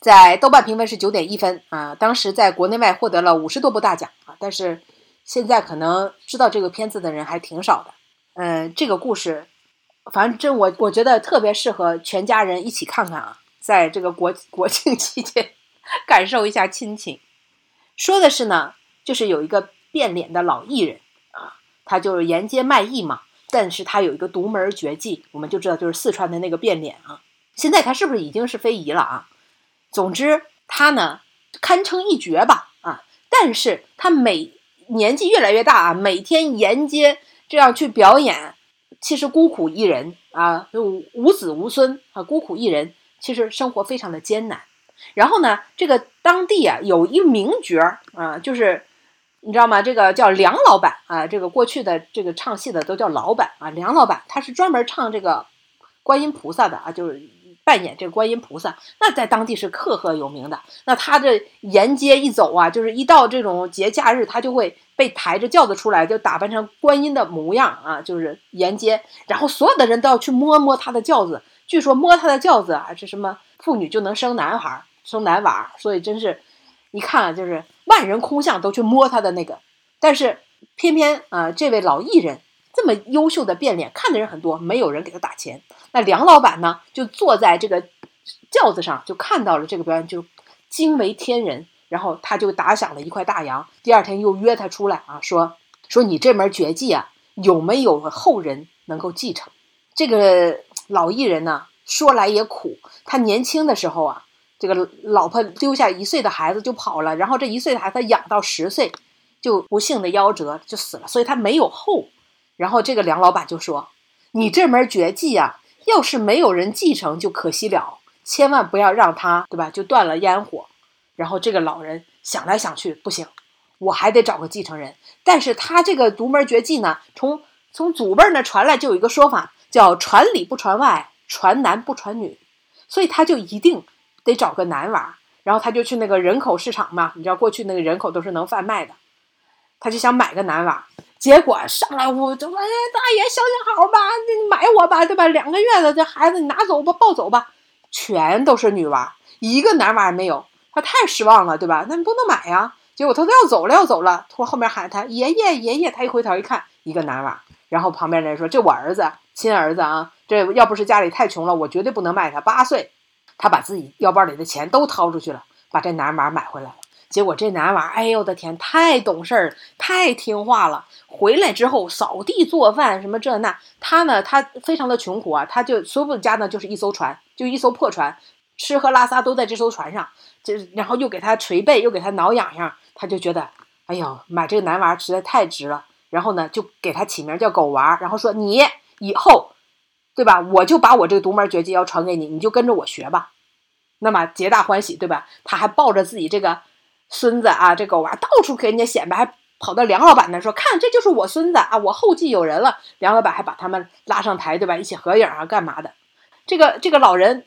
在豆瓣评分是九点一分啊，当时在国内外获得了五十多部大奖啊，但是现在可能知道这个片子的人还挺少的。嗯，这个故事，反正我我觉得特别适合全家人一起看看啊，在这个国国庆期间 感受一下亲情。说的是呢，就是有一个变脸的老艺人啊，他就是沿街卖艺嘛，但是他有一个独门绝技，我们就知道就是四川的那个变脸啊。现在他是不是已经是非遗了啊？总之他呢堪称一绝吧啊！但是他每年纪越来越大啊，每天沿街这样去表演，其实孤苦一人啊，就无子无孙啊，孤苦一人，其实生活非常的艰难。然后呢，这个当地啊有一名角儿啊，就是你知道吗？这个叫梁老板啊，这个过去的这个唱戏的都叫老板啊，梁老板他是专门唱这个观音菩萨的啊，就是。扮演这个观音菩萨，那在当地是赫赫有名的。那他这沿街一走啊，就是一到这种节假日，他就会被抬着轿子出来，就打扮成观音的模样啊，就是沿街，然后所有的人都要去摸摸他的轿子。据说摸他的轿子啊，是什么妇女就能生男孩、生男娃，所以真是，一看啊，就是万人空巷都去摸他的那个。但是偏偏啊，这位老艺人。这么优秀的变脸，看的人很多，没有人给他打钱。那梁老板呢，就坐在这个轿子上，就看到了这个表演，就惊为天人。然后他就打响了一块大洋。第二天又约他出来啊，说说你这门绝技啊，有没有后人能够继承？这个老艺人呢，说来也苦，他年轻的时候啊，这个老婆丢下一岁的孩子就跑了，然后这一岁的孩子养到十岁，就不幸的夭折就死了，所以他没有后。然后这个梁老板就说：“你这门绝技啊，要是没有人继承就可惜了，千万不要让他，对吧？就断了烟火。”然后这个老人想来想去，不行，我还得找个继承人。但是他这个独门绝技呢，从从祖辈那传来就有一个说法，叫传里不传外，传男不传女，所以他就一定得找个男娃。然后他就去那个人口市场嘛，你知道过去那个人口都是能贩卖的，他就想买个男娃。结果上来我就说：“哎，大爷，行行好吧，你买我吧，对吧？两个月的这孩子，你拿走吧，抱走吧。全都是女娃，一个男娃也没有。他太失望了，对吧？那你不能买呀。结果他都要走了，要走了。突然后面喊他爷爷，爷爷。他一回头一看，一个男娃。然后旁边人说：这我儿子，亲儿子啊。这要不是家里太穷了，我绝对不能卖他。八岁，他把自己腰包里的钱都掏出去了，把这男娃买回来了。结果这男娃，哎呦我的天，太懂事儿，太听话了。回来之后扫地做饭什么这那，他呢，他非常的穷苦啊，他就所有的家呢就是一艘船，就一艘破船，吃喝拉撒都在这艘船上，就然后又给他捶背，又给他挠痒痒，他就觉得，哎呦，买这个男娃实在太值了。然后呢，就给他起名叫狗娃，然后说你以后，对吧？我就把我这个独门绝技要传给你，你就跟着我学吧。那么皆大欢喜，对吧？他还抱着自己这个孙子啊，这狗娃到处给人家显摆，还。跑到梁老板那说：“看，这就是我孙子啊！我后继有人了。”梁老板还把他们拉上台，对吧？一起合影啊，干嘛的？这个这个老人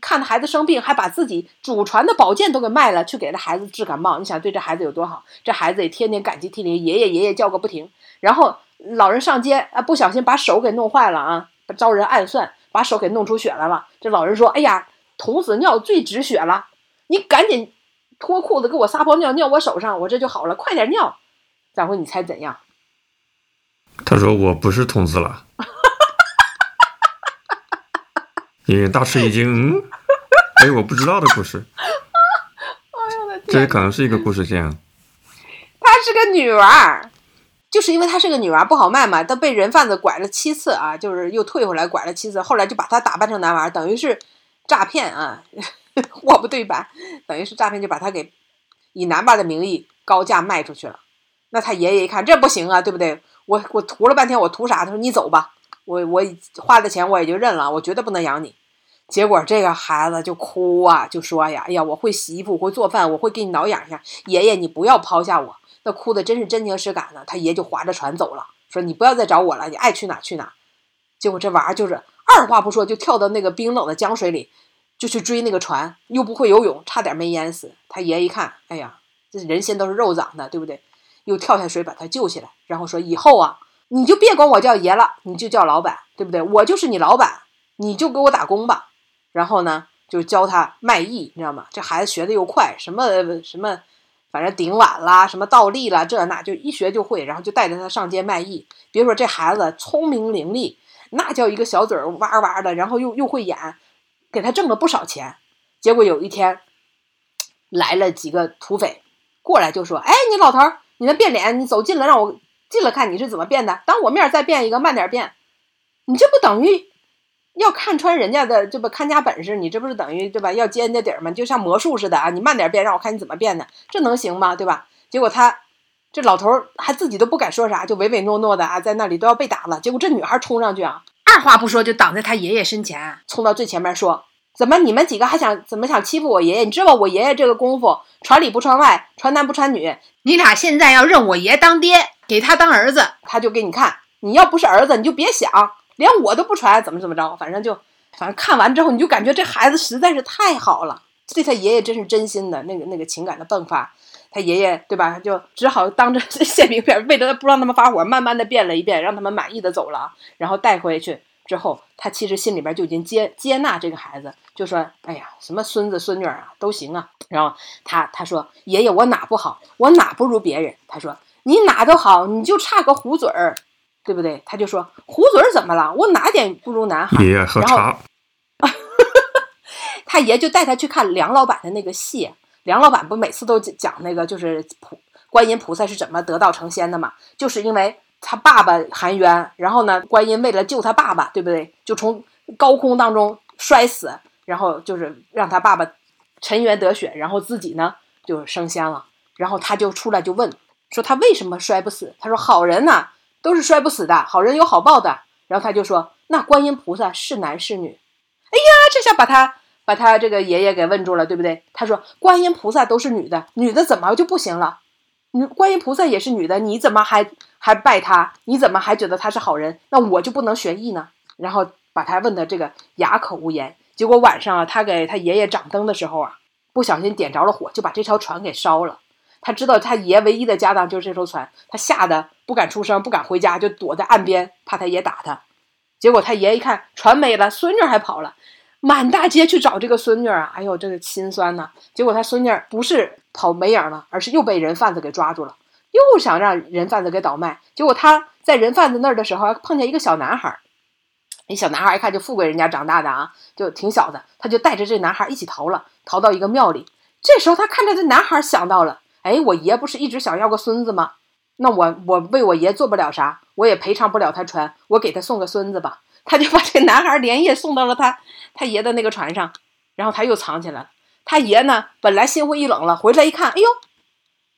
看孩子生病，还把自己祖传的宝剑都给卖了，去给这孩子治感冒。你想对这孩子有多好？这孩子也天天感激涕零，爷爷爷爷叫个不停。然后老人上街啊，不小心把手给弄坏了啊，招人暗算，把手给弄出血来了。这老人说：“哎呀，童子尿最止血了，你赶紧脱裤子给我撒泡尿，尿我手上，我这就好了，快点尿。”展辉，你猜怎样？他说：“我不是童子了。”因为大吃一惊，嗯哎，我不知道的故事。哎呦我的天！这可能是一个故事线。她是个女娃，就是因为她是个女娃不好卖嘛，都被人贩子拐了七次啊，就是又退回来拐了七次，后来就把她打扮成男娃，等于是诈骗啊，货不对版，等于是诈骗，就把她给以男娃的名义高价卖出去了。那他爷爷一看，这不行啊，对不对？我我图了半天，我图啥？他说你走吧，我我花的钱我也就认了，我绝对不能养你。结果这个孩子就哭啊，就说呀，哎呀，我会洗衣服，会做饭，我会给你挠痒痒。爷爷，你不要抛下我。那哭的真是真情实感呢。他爷就划着船走了，说你不要再找我了，你爱去哪去哪。结果这娃就是二话不说就跳到那个冰冷的江水里，就去追那个船，又不会游泳，差点没淹死。他爷一看，哎呀，这人心都是肉长的，对不对？又跳下水把他救起来，然后说：“以后啊，你就别管我叫爷了，你就叫老板，对不对？我就是你老板，你就给我打工吧。”然后呢，就教他卖艺，你知道吗？这孩子学的又快，什么什么，反正顶碗啦，什么倒立啦，这那就一学就会，然后就带着他上街卖艺。别说这孩子聪明伶俐，那叫一个小嘴儿哇哇的，然后又又会演，给他挣了不少钱。结果有一天来了几个土匪，过来就说：“哎，你老头儿，你那变脸，你走近了，让我近了看你是怎么变的。当我面再变一个，慢点变。你这不等于要看穿人家的这不看家本事？你这不是等于对吧？要揭人家底儿吗？就像魔术似的啊！你慢点变，让我看你怎么变的，这能行吗？对吧？结果他这老头儿还自己都不敢说啥，就唯唯诺诺的啊，在那里都要被打了。结果这女孩冲上去啊，二话不说就挡在他爷爷身前，冲到最前面说。怎么你们几个还想怎么想欺负我爷爷？你知道我爷爷这个功夫，传里不传外，传男不传女。你俩现在要认我爷当爹，给他当儿子，他就给你看。你要不是儿子，你就别想，连我都不传，怎么怎么着？反正就，反正看完之后，你就感觉这孩子实在是太好了，对他爷爷真是真心的那个那个情感的迸发。他爷爷对吧？就只好当着馅饼片，为了不让他们发火，慢慢的变了一遍，让他们满意的走了，然后带回去。之后，他其实心里边就已经接接纳这个孩子，就说：“哎呀，什么孙子孙女啊，都行啊。”然后他他说：“爷爷，我哪不好？我哪不如别人？”他说：“你哪都好，你就差个糊嘴儿，对不对？”他就说：“壶嘴儿怎么了？我哪点不如男孩？”爷爷喝茶。他爷就带他去看梁老板的那个戏。梁老板不每次都讲那个，就是菩观音菩萨是怎么得道成仙的嘛？就是因为。他爸爸含冤，然后呢，观音为了救他爸爸，对不对？就从高空当中摔死，然后就是让他爸爸沉冤得雪，然后自己呢就升仙了。然后他就出来就问说他为什么摔不死？他说好人呐都是摔不死的，好人有好报的。然后他就说那观音菩萨是男是女？哎呀，这下把他把他这个爷爷给问住了，对不对？他说观音菩萨都是女的，女的怎么就不行了？你观音菩萨也是女的，你怎么还还拜她？你怎么还觉得她是好人？那我就不能学艺呢？然后把他问的这个哑口无言。结果晚上啊，他给他爷爷掌灯的时候啊，不小心点着了火，就把这条船给烧了。他知道他爷唯一的家当就是这艘船，他吓得不敢出声，不敢回家，就躲在岸边，怕他爷打他。结果他爷一看船没了，孙女还跑了。满大街去找这个孙女啊！哎呦，这个心酸呐！结果他孙女不是跑没影了，而是又被人贩子给抓住了，又想让人贩子给倒卖。结果他在人贩子那儿的时候，碰见一个小男孩，那小男孩一看就富贵人家长大的啊，就挺小的，他就带着这男孩一起逃了，逃到一个庙里。这时候他看着这男孩，想到了：哎，我爷不是一直想要个孙子吗？那我我为我爷做不了啥，我也赔偿不了他船，我给他送个孙子吧。他就把这男孩连夜送到了他他爷的那个船上，然后他又藏起来了。他爷呢，本来心灰意冷了，回来一看，哎呦，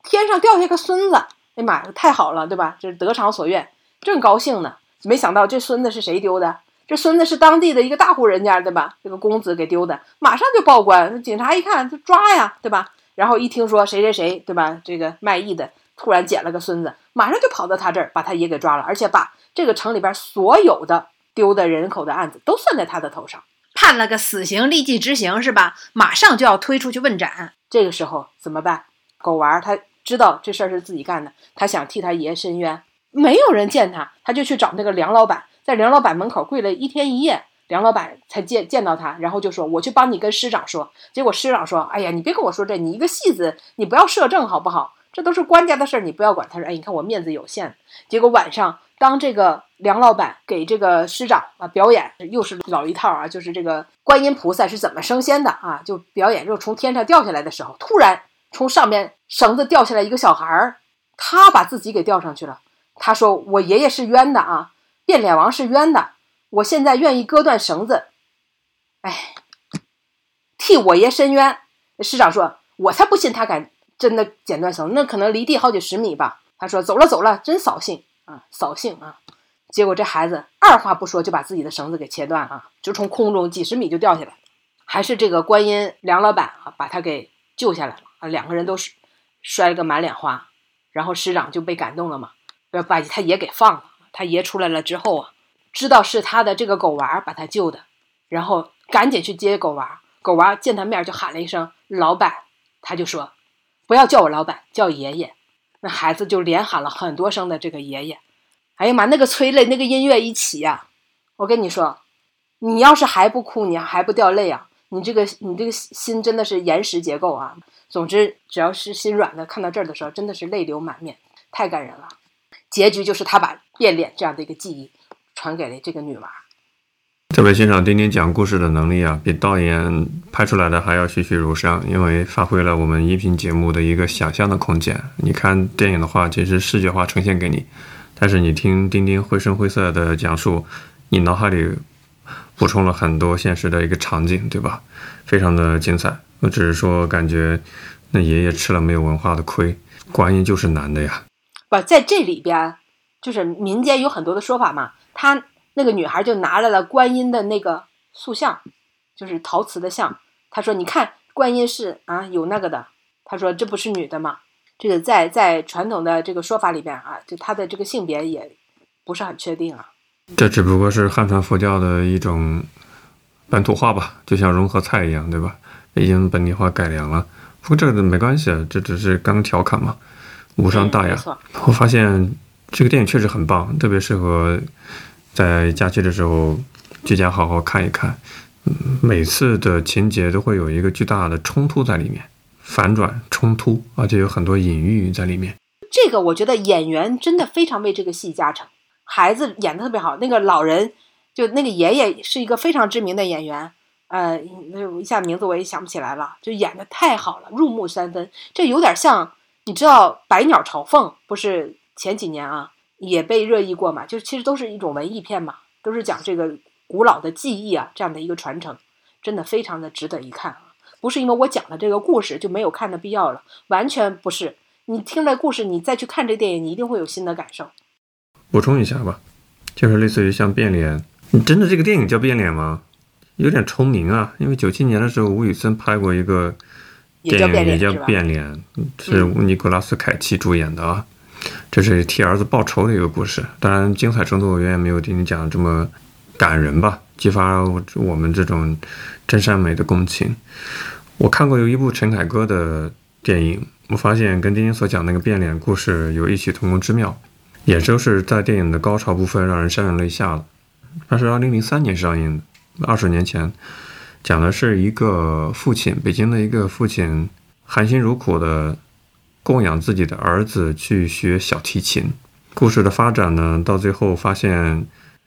天上掉下个孙子，哎妈呀，太好了，对吧？这是得偿所愿，正高兴呢，没想到这孙子是谁丢的？这孙子是当地的一个大户人家，对吧？这个公子给丢的，马上就报官。警察一看就抓呀，对吧？然后一听说谁谁谁，对吧？这个卖艺的突然捡了个孙子，马上就跑到他这儿，把他爷给抓了，而且把这个城里边所有的。丢的人口的案子都算在他的头上，判了个死刑，立即执行是吧？马上就要推出去问斩，这个时候怎么办？狗娃他知道这事儿是自己干的，他想替他爷伸冤，没有人见他，他就去找那个梁老板，在梁老板门口跪了一天一夜，梁老板才见见到他，然后就说：“我去帮你跟师长说。”结果师长说：“哎呀，你别跟我说这，你一个戏子，你不要摄政好不好？这都是官家的事儿，你不要管。”他说：“哎，你看我面子有限。”结果晚上。当这个梁老板给这个师长啊表演，又是老一套啊，就是这个观音菩萨是怎么升仙的啊，就表演就从天上掉下来的时候，突然从上面绳子掉下来一个小孩儿，他把自己给吊上去了。他说：“我爷爷是冤的啊，变脸王是冤的，我现在愿意割断绳子，哎，替我爷伸冤。”师长说：“我才不信他敢真的剪断绳，那可能离地好几十米吧。”他说：“走了走了，真扫兴。”啊，扫兴啊！结果这孩子二话不说就把自己的绳子给切断了，就从空中几十米就掉下来，还是这个观音梁老板啊把他给救下来了啊！两个人都是摔了个满脸花，然后师长就被感动了嘛，要把他爷给放了。他爷出来了之后啊，知道是他的这个狗娃把他救的，然后赶紧去接狗娃。狗娃见他面就喊了一声“老板”，他就说：“不要叫我老板，叫爷爷。”那孩子就连喊了很多声的这个爷爷，哎呀妈，那个催泪，那个音乐一起呀，我跟你说，你要是还不哭，你还不掉泪啊，你这个你这个心真的是岩石结构啊。总之，只要是心软的，看到这儿的时候，真的是泪流满面，太感人了。结局就是他把变脸这样的一个记忆传给了这个女娃。特别欣赏丁丁讲故事的能力啊，比导演拍出来的还要栩栩如生，因为发挥了我们音频节目的一个想象的空间。你看电影的话，其实视觉化呈现给你，但是你听丁丁绘声绘色的讲述，你脑海里补充了很多现实的一个场景，对吧？非常的精彩。我只是说，感觉那爷爷吃了没有文化的亏，观音就是男的呀。不在这里边，就是民间有很多的说法嘛。他那个女孩就拿来了观音的那个塑像，就是陶瓷的像。他说：“你看，观音是啊，有那个的。”他说：“这不是女的吗？”这个在在传统的这个说法里边啊，就她的这个性别也不是很确定啊。这只不过是汉传佛教的一种本土化吧，就像融合菜一样，对吧？已经本地化改良了。不过这个没关系啊，这只是刚调侃嘛。无伤大雅。我发现这个电影确实很棒，特别适合在假期的时候居家好好看一看。每次的情节都会有一个巨大的冲突在里面，反转冲突，而且有很多隐喻在里面。这个我觉得演员真的非常为这个戏加成，孩子演的特别好。那个老人就那个爷爷是一个非常知名的演员，呃，那一下名字我也想不起来了，就演的太好了，入木三分。这有点像。你知道《百鸟朝凤》不是前几年啊也被热议过嘛？就其实都是一种文艺片嘛，都是讲这个古老的技艺啊这样的一个传承，真的非常的值得一看啊！不是因为我讲了这个故事就没有看的必要了，完全不是。你听了故事，你再去看这电影，你一定会有新的感受。补充一下吧，就是类似于像变脸，你真的这个电影叫变脸吗？有点重名啊，因为九七年的时候吴宇森拍过一个。电影也叫《变脸》，是尼古拉斯凯奇主演的啊。这是替儿子报仇的一个故事，当然精彩程度远远没有丁丁讲的这么感人吧，激发我们这种真善美的共情。我看过有一部陈凯歌的电影，我发现跟丁丁所讲那个变脸故事有异曲同工之妙，也就是在电影的高潮部分让人潸然泪下了。它是二零零三年上映的，二十年前。讲的是一个父亲，北京的一个父亲，含辛茹苦的供养自己的儿子去学小提琴。故事的发展呢，到最后发现，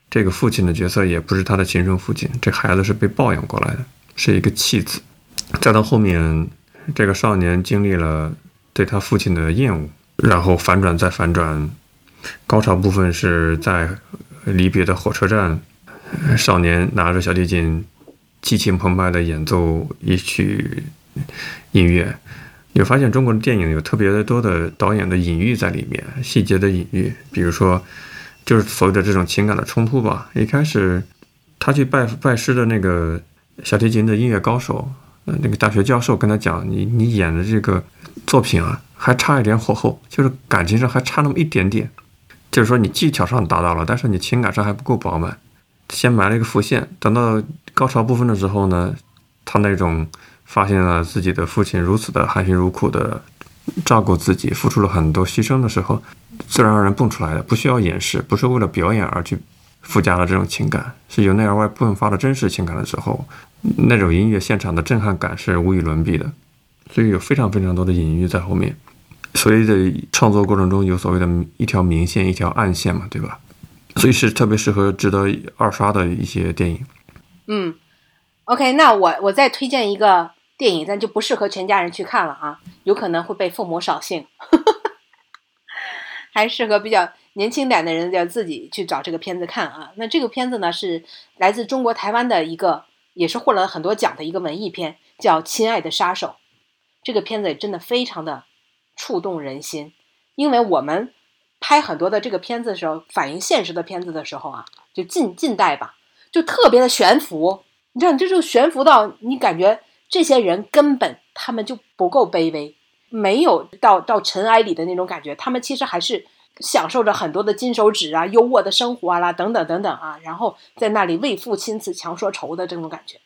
这个父亲的角色也不是他的亲生父亲，这孩子是被抱养过来的，是一个弃子。再到后面，这个少年经历了对他父亲的厌恶，然后反转再反转，高潮部分是在离别的火车站，少年拿着小提琴。激情澎湃的演奏一曲音乐，你发现中国的电影有特别的多的导演的隐喻在里面，细节的隐喻，比如说，就是所谓的这种情感的冲突吧。一开始，他去拜拜师的那个小提琴的音乐高手，呃，那个大学教授跟他讲：“你你演的这个作品啊，还差一点火候，就是感情上还差那么一点点，就是说你技巧上达到了，但是你情感上还不够饱满。”先埋了一个伏线，等到高潮部分的时候呢，他那种发现了自己的父亲如此的含辛茹苦的照顾自己，付出了很多牺牲的时候，自然而然蹦出来的，不需要掩饰，不是为了表演而去附加了这种情感，是由内而外迸发的真实情感的时候，那种音乐现场的震撼感是无与伦比的，所以有非常非常多的隐喻在后面，所以在创作过程中有所谓的一条明线，一条暗线嘛，对吧？所以是特别适合值得二刷的一些电影。嗯，OK，那我我再推荐一个电影，但就不适合全家人去看了啊，有可能会被父母扫兴，还适合比较年轻点的人要自己去找这个片子看啊。那这个片子呢是来自中国台湾的一个，也是获了很多奖的一个文艺片，叫《亲爱的杀手》。这个片子也真的非常的触动人心，因为我们。拍很多的这个片子的时候，反映现实的片子的时候啊，就近近代吧，就特别的悬浮。你知道，这就悬浮到你感觉这些人根本他们就不够卑微，没有到到尘埃里的那种感觉。他们其实还是享受着很多的金手指啊、优渥的生活啊啦等等等等啊，然后在那里为父亲死强说愁的这种感觉。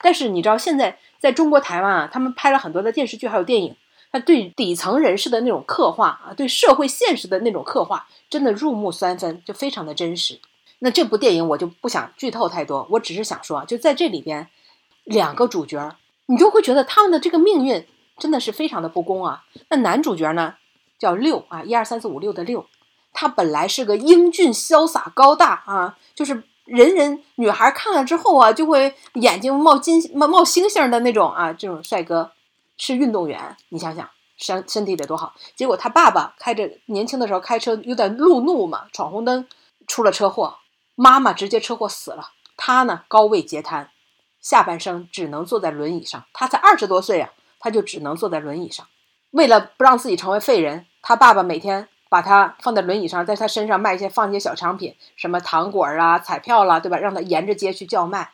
但是你知道，现在在中国台湾啊，他们拍了很多的电视剧还有电影。他对底层人士的那种刻画啊，对社会现实的那种刻画，真的入木三分，就非常的真实。那这部电影我就不想剧透太多，我只是想说，就在这里边，两个主角，你就会觉得他们的这个命运真的是非常的不公啊。那男主角呢，叫六啊，一二三四五六的六，他本来是个英俊潇洒高大啊，就是人人女孩看了之后啊，就会眼睛冒金冒冒星星的那种啊，这种帅哥是运动员，你想想身身体得多好。结果他爸爸开着年轻的时候开车有点路怒嘛，闯红灯出了车祸，妈妈直接车祸死了，他呢高位截瘫。下半生只能坐在轮椅上，他才二十多岁啊，他就只能坐在轮椅上。为了不让自己成为废人，他爸爸每天把他放在轮椅上，在他身上卖一些放一些小商品，什么糖果啊、彩票啦，对吧？让他沿着街去叫卖。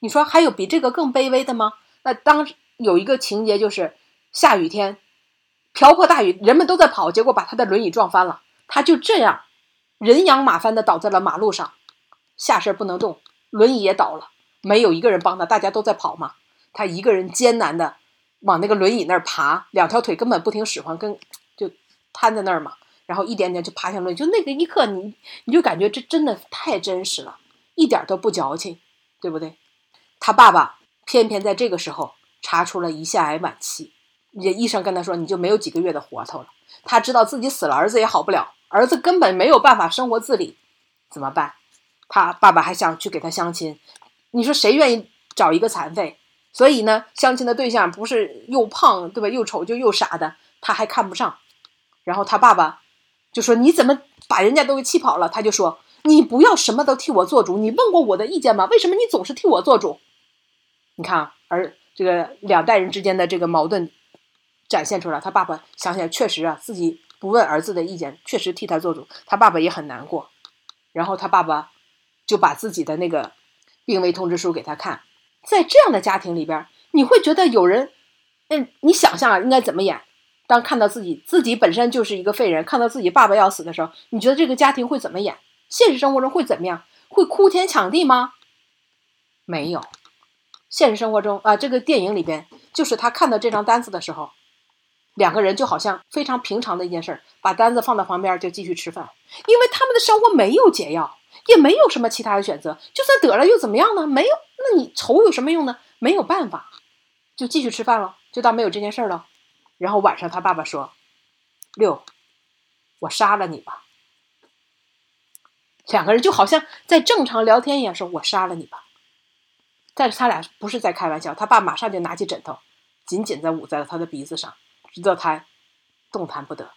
你说还有比这个更卑微的吗？那当有一个情节就是下雨天，瓢泼大雨，人们都在跑，结果把他的轮椅撞翻了，他就这样人仰马翻的倒在了马路上，下身不能动，轮椅也倒了。没有一个人帮他，大家都在跑嘛。他一个人艰难的往那个轮椅那儿爬，两条腿根本不听使唤，跟就瘫在那儿嘛。然后一点点就爬向轮椅，就那个一刻，你你就感觉这真的太真实了，一点都不矫情，对不对？他爸爸偏偏在这个时候查出了胰腺癌晚期，也医生跟他说你就没有几个月的活头了。他知道自己死了，儿子也好不了，儿子根本没有办法生活自理，怎么办？他爸爸还想去给他相亲。你说谁愿意找一个残废？所以呢，相亲的对象不是又胖对吧，又丑就又傻的，他还看不上。然后他爸爸就说：“你怎么把人家都给气跑了？”他就说：“你不要什么都替我做主，你问过我的意见吗？为什么你总是替我做主？”你看啊，而这个两代人之间的这个矛盾展现出来。他爸爸想想，确实啊，自己不问儿子的意见，确实替他做主。他爸爸也很难过。然后他爸爸就把自己的那个。病危通知书给他看，在这样的家庭里边，你会觉得有人，嗯，你想象啊应该怎么演？当看到自己自己本身就是一个废人，看到自己爸爸要死的时候，你觉得这个家庭会怎么演？现实生活中会怎么样？会哭天抢地吗？没有，现实生活中啊，这个电影里边，就是他看到这张单子的时候，两个人就好像非常平常的一件事儿，把单子放到旁边就继续吃饭，因为他们的生活没有解药。也没有什么其他的选择，就算得了又怎么样呢？没有，那你愁有什么用呢？没有办法，就继续吃饭了，就当没有这件事了。然后晚上他爸爸说：“六，我杀了你吧。”两个人就好像在正常聊天一样，说：“我杀了你吧。”但是他俩不是在开玩笑，他爸马上就拿起枕头，紧紧的捂在了他的鼻子上，直到他动弹不得。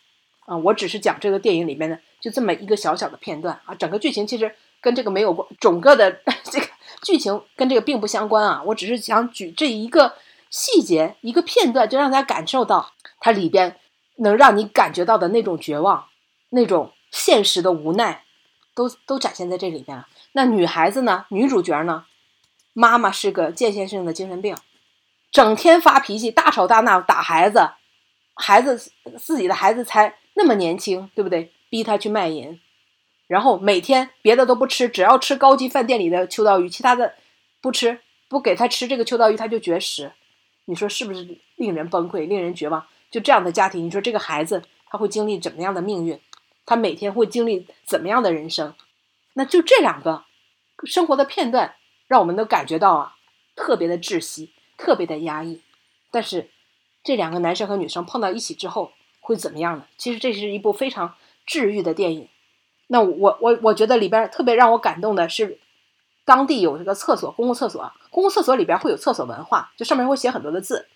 啊，我只是讲这个电影里面的。就这么一个小小的片段啊，整个剧情其实跟这个没有关，整个的 这个剧情跟这个并不相关啊。我只是想举这一个细节，一个片段，就让大家感受到它里边能让你感觉到的那种绝望、那种现实的无奈，都都展现在这里边了。那女孩子呢？女主角呢？妈妈是个间歇性的精神病，整天发脾气，大吵大闹，打孩子，孩子自己的孩子才那么年轻，对不对？逼他去卖淫，然后每天别的都不吃，只要吃高级饭店里的秋刀鱼，其他的不吃，不给他吃这个秋刀鱼，他就绝食。你说是不是令人崩溃、令人绝望？就这样的家庭，你说这个孩子他会经历怎么样的命运？他每天会经历怎么样的人生？那就这两个生活的片段，让我们都感觉到啊，特别的窒息，特别的压抑。但是这两个男生和女生碰到一起之后会怎么样呢？其实这是一部非常。治愈的电影，那我我我觉得里边特别让我感动的是，当地有这个厕所，公共厕所，公共厕所里边会有厕所文化，就上面会写很多的字。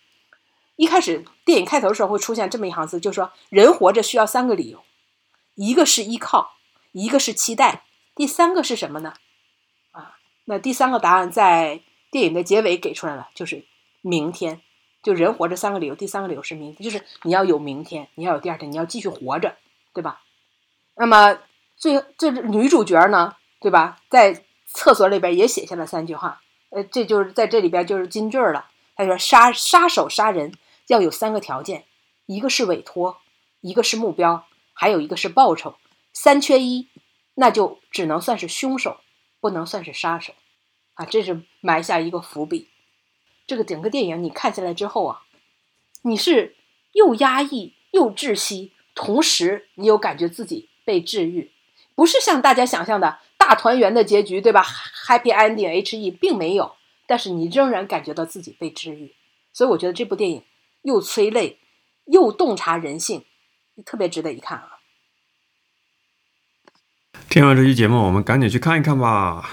一开始电影开头的时候会出现这么一行字，就说人活着需要三个理由，一个是依靠，一个是期待，第三个是什么呢？啊，那第三个答案在电影的结尾给出来了，就是明天。就人活着三个理由，第三个理由是明天，就是你要有明天，你要有第二天，你要继续活着，对吧？那么，最这女主角呢，对吧？在厕所里边也写下了三句话，呃，这就是在这里边就是金句了。他说：“杀杀手杀人要有三个条件，一个是委托，一个是目标，还有一个是报酬。三缺一，那就只能算是凶手，不能算是杀手。”啊，这是埋下一个伏笔。这个整个电影你看下来之后啊，你是又压抑又窒息，同时你又感觉自己。被治愈，不是像大家想象的大团圆的结局，对吧？Happy ending，H E 并没有，但是你仍然感觉到自己被治愈。所以我觉得这部电影又催泪，又洞察人性，特别值得一看啊！听完这期节目，我们赶紧去看一看吧。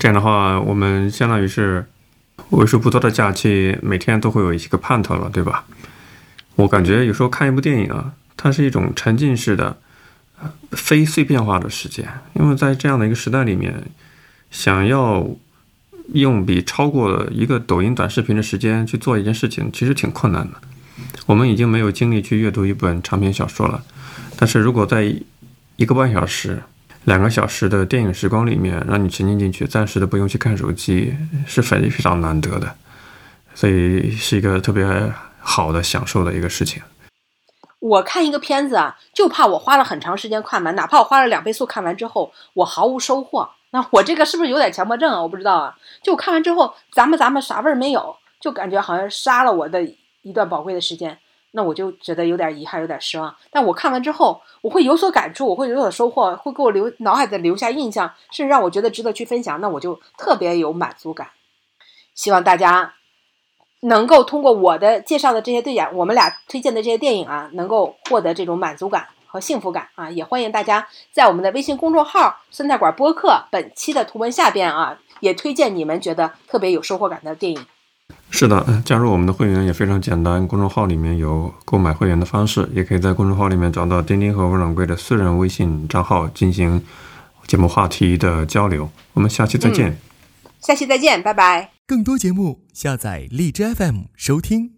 这样的话，我们相当于是为数不多的假期，每天都会有一些个盼头了，对吧？我感觉有时候看一部电影啊，它是一种沉浸式的、非碎片化的时间，因为在这样的一个时代里面，想要用比超过一个抖音短视频的时间去做一件事情，其实挺困难的。我们已经没有精力去阅读一本长篇小说了，但是如果在一个半小时。两个小时的电影时光里面，让你沉浸进去，暂时的不用去看手机，是非非常难得的，所以是一个特别好的享受的一个事情。我看一个片子啊，就怕我花了很长时间看完，哪怕我花了两倍速看完之后，我毫无收获。那我这个是不是有点强迫症啊？我不知道啊。就看完之后，咱们咱们啥味儿没有，就感觉好像杀了我的一段宝贵的时间。那我就觉得有点遗憾，有点失望。但我看完之后，我会有所感触，我会有所收获，会给我留脑海的留下印象，甚至让我觉得值得去分享。那我就特别有满足感。希望大家能够通过我的介绍的这些对演，我们俩推荐的这些电影啊，能够获得这种满足感和幸福感啊！也欢迎大家在我们的微信公众号“酸菜馆播客”本期的图文下边啊，也推荐你们觉得特别有收获感的电影。是的，加入我们的会员也非常简单。公众号里面有购买会员的方式，也可以在公众号里面找到丁丁和温掌柜的私人微信账号进行节目话题的交流。我们下期再见，下期再见，拜拜。更多节目下载荔枝 FM 收听。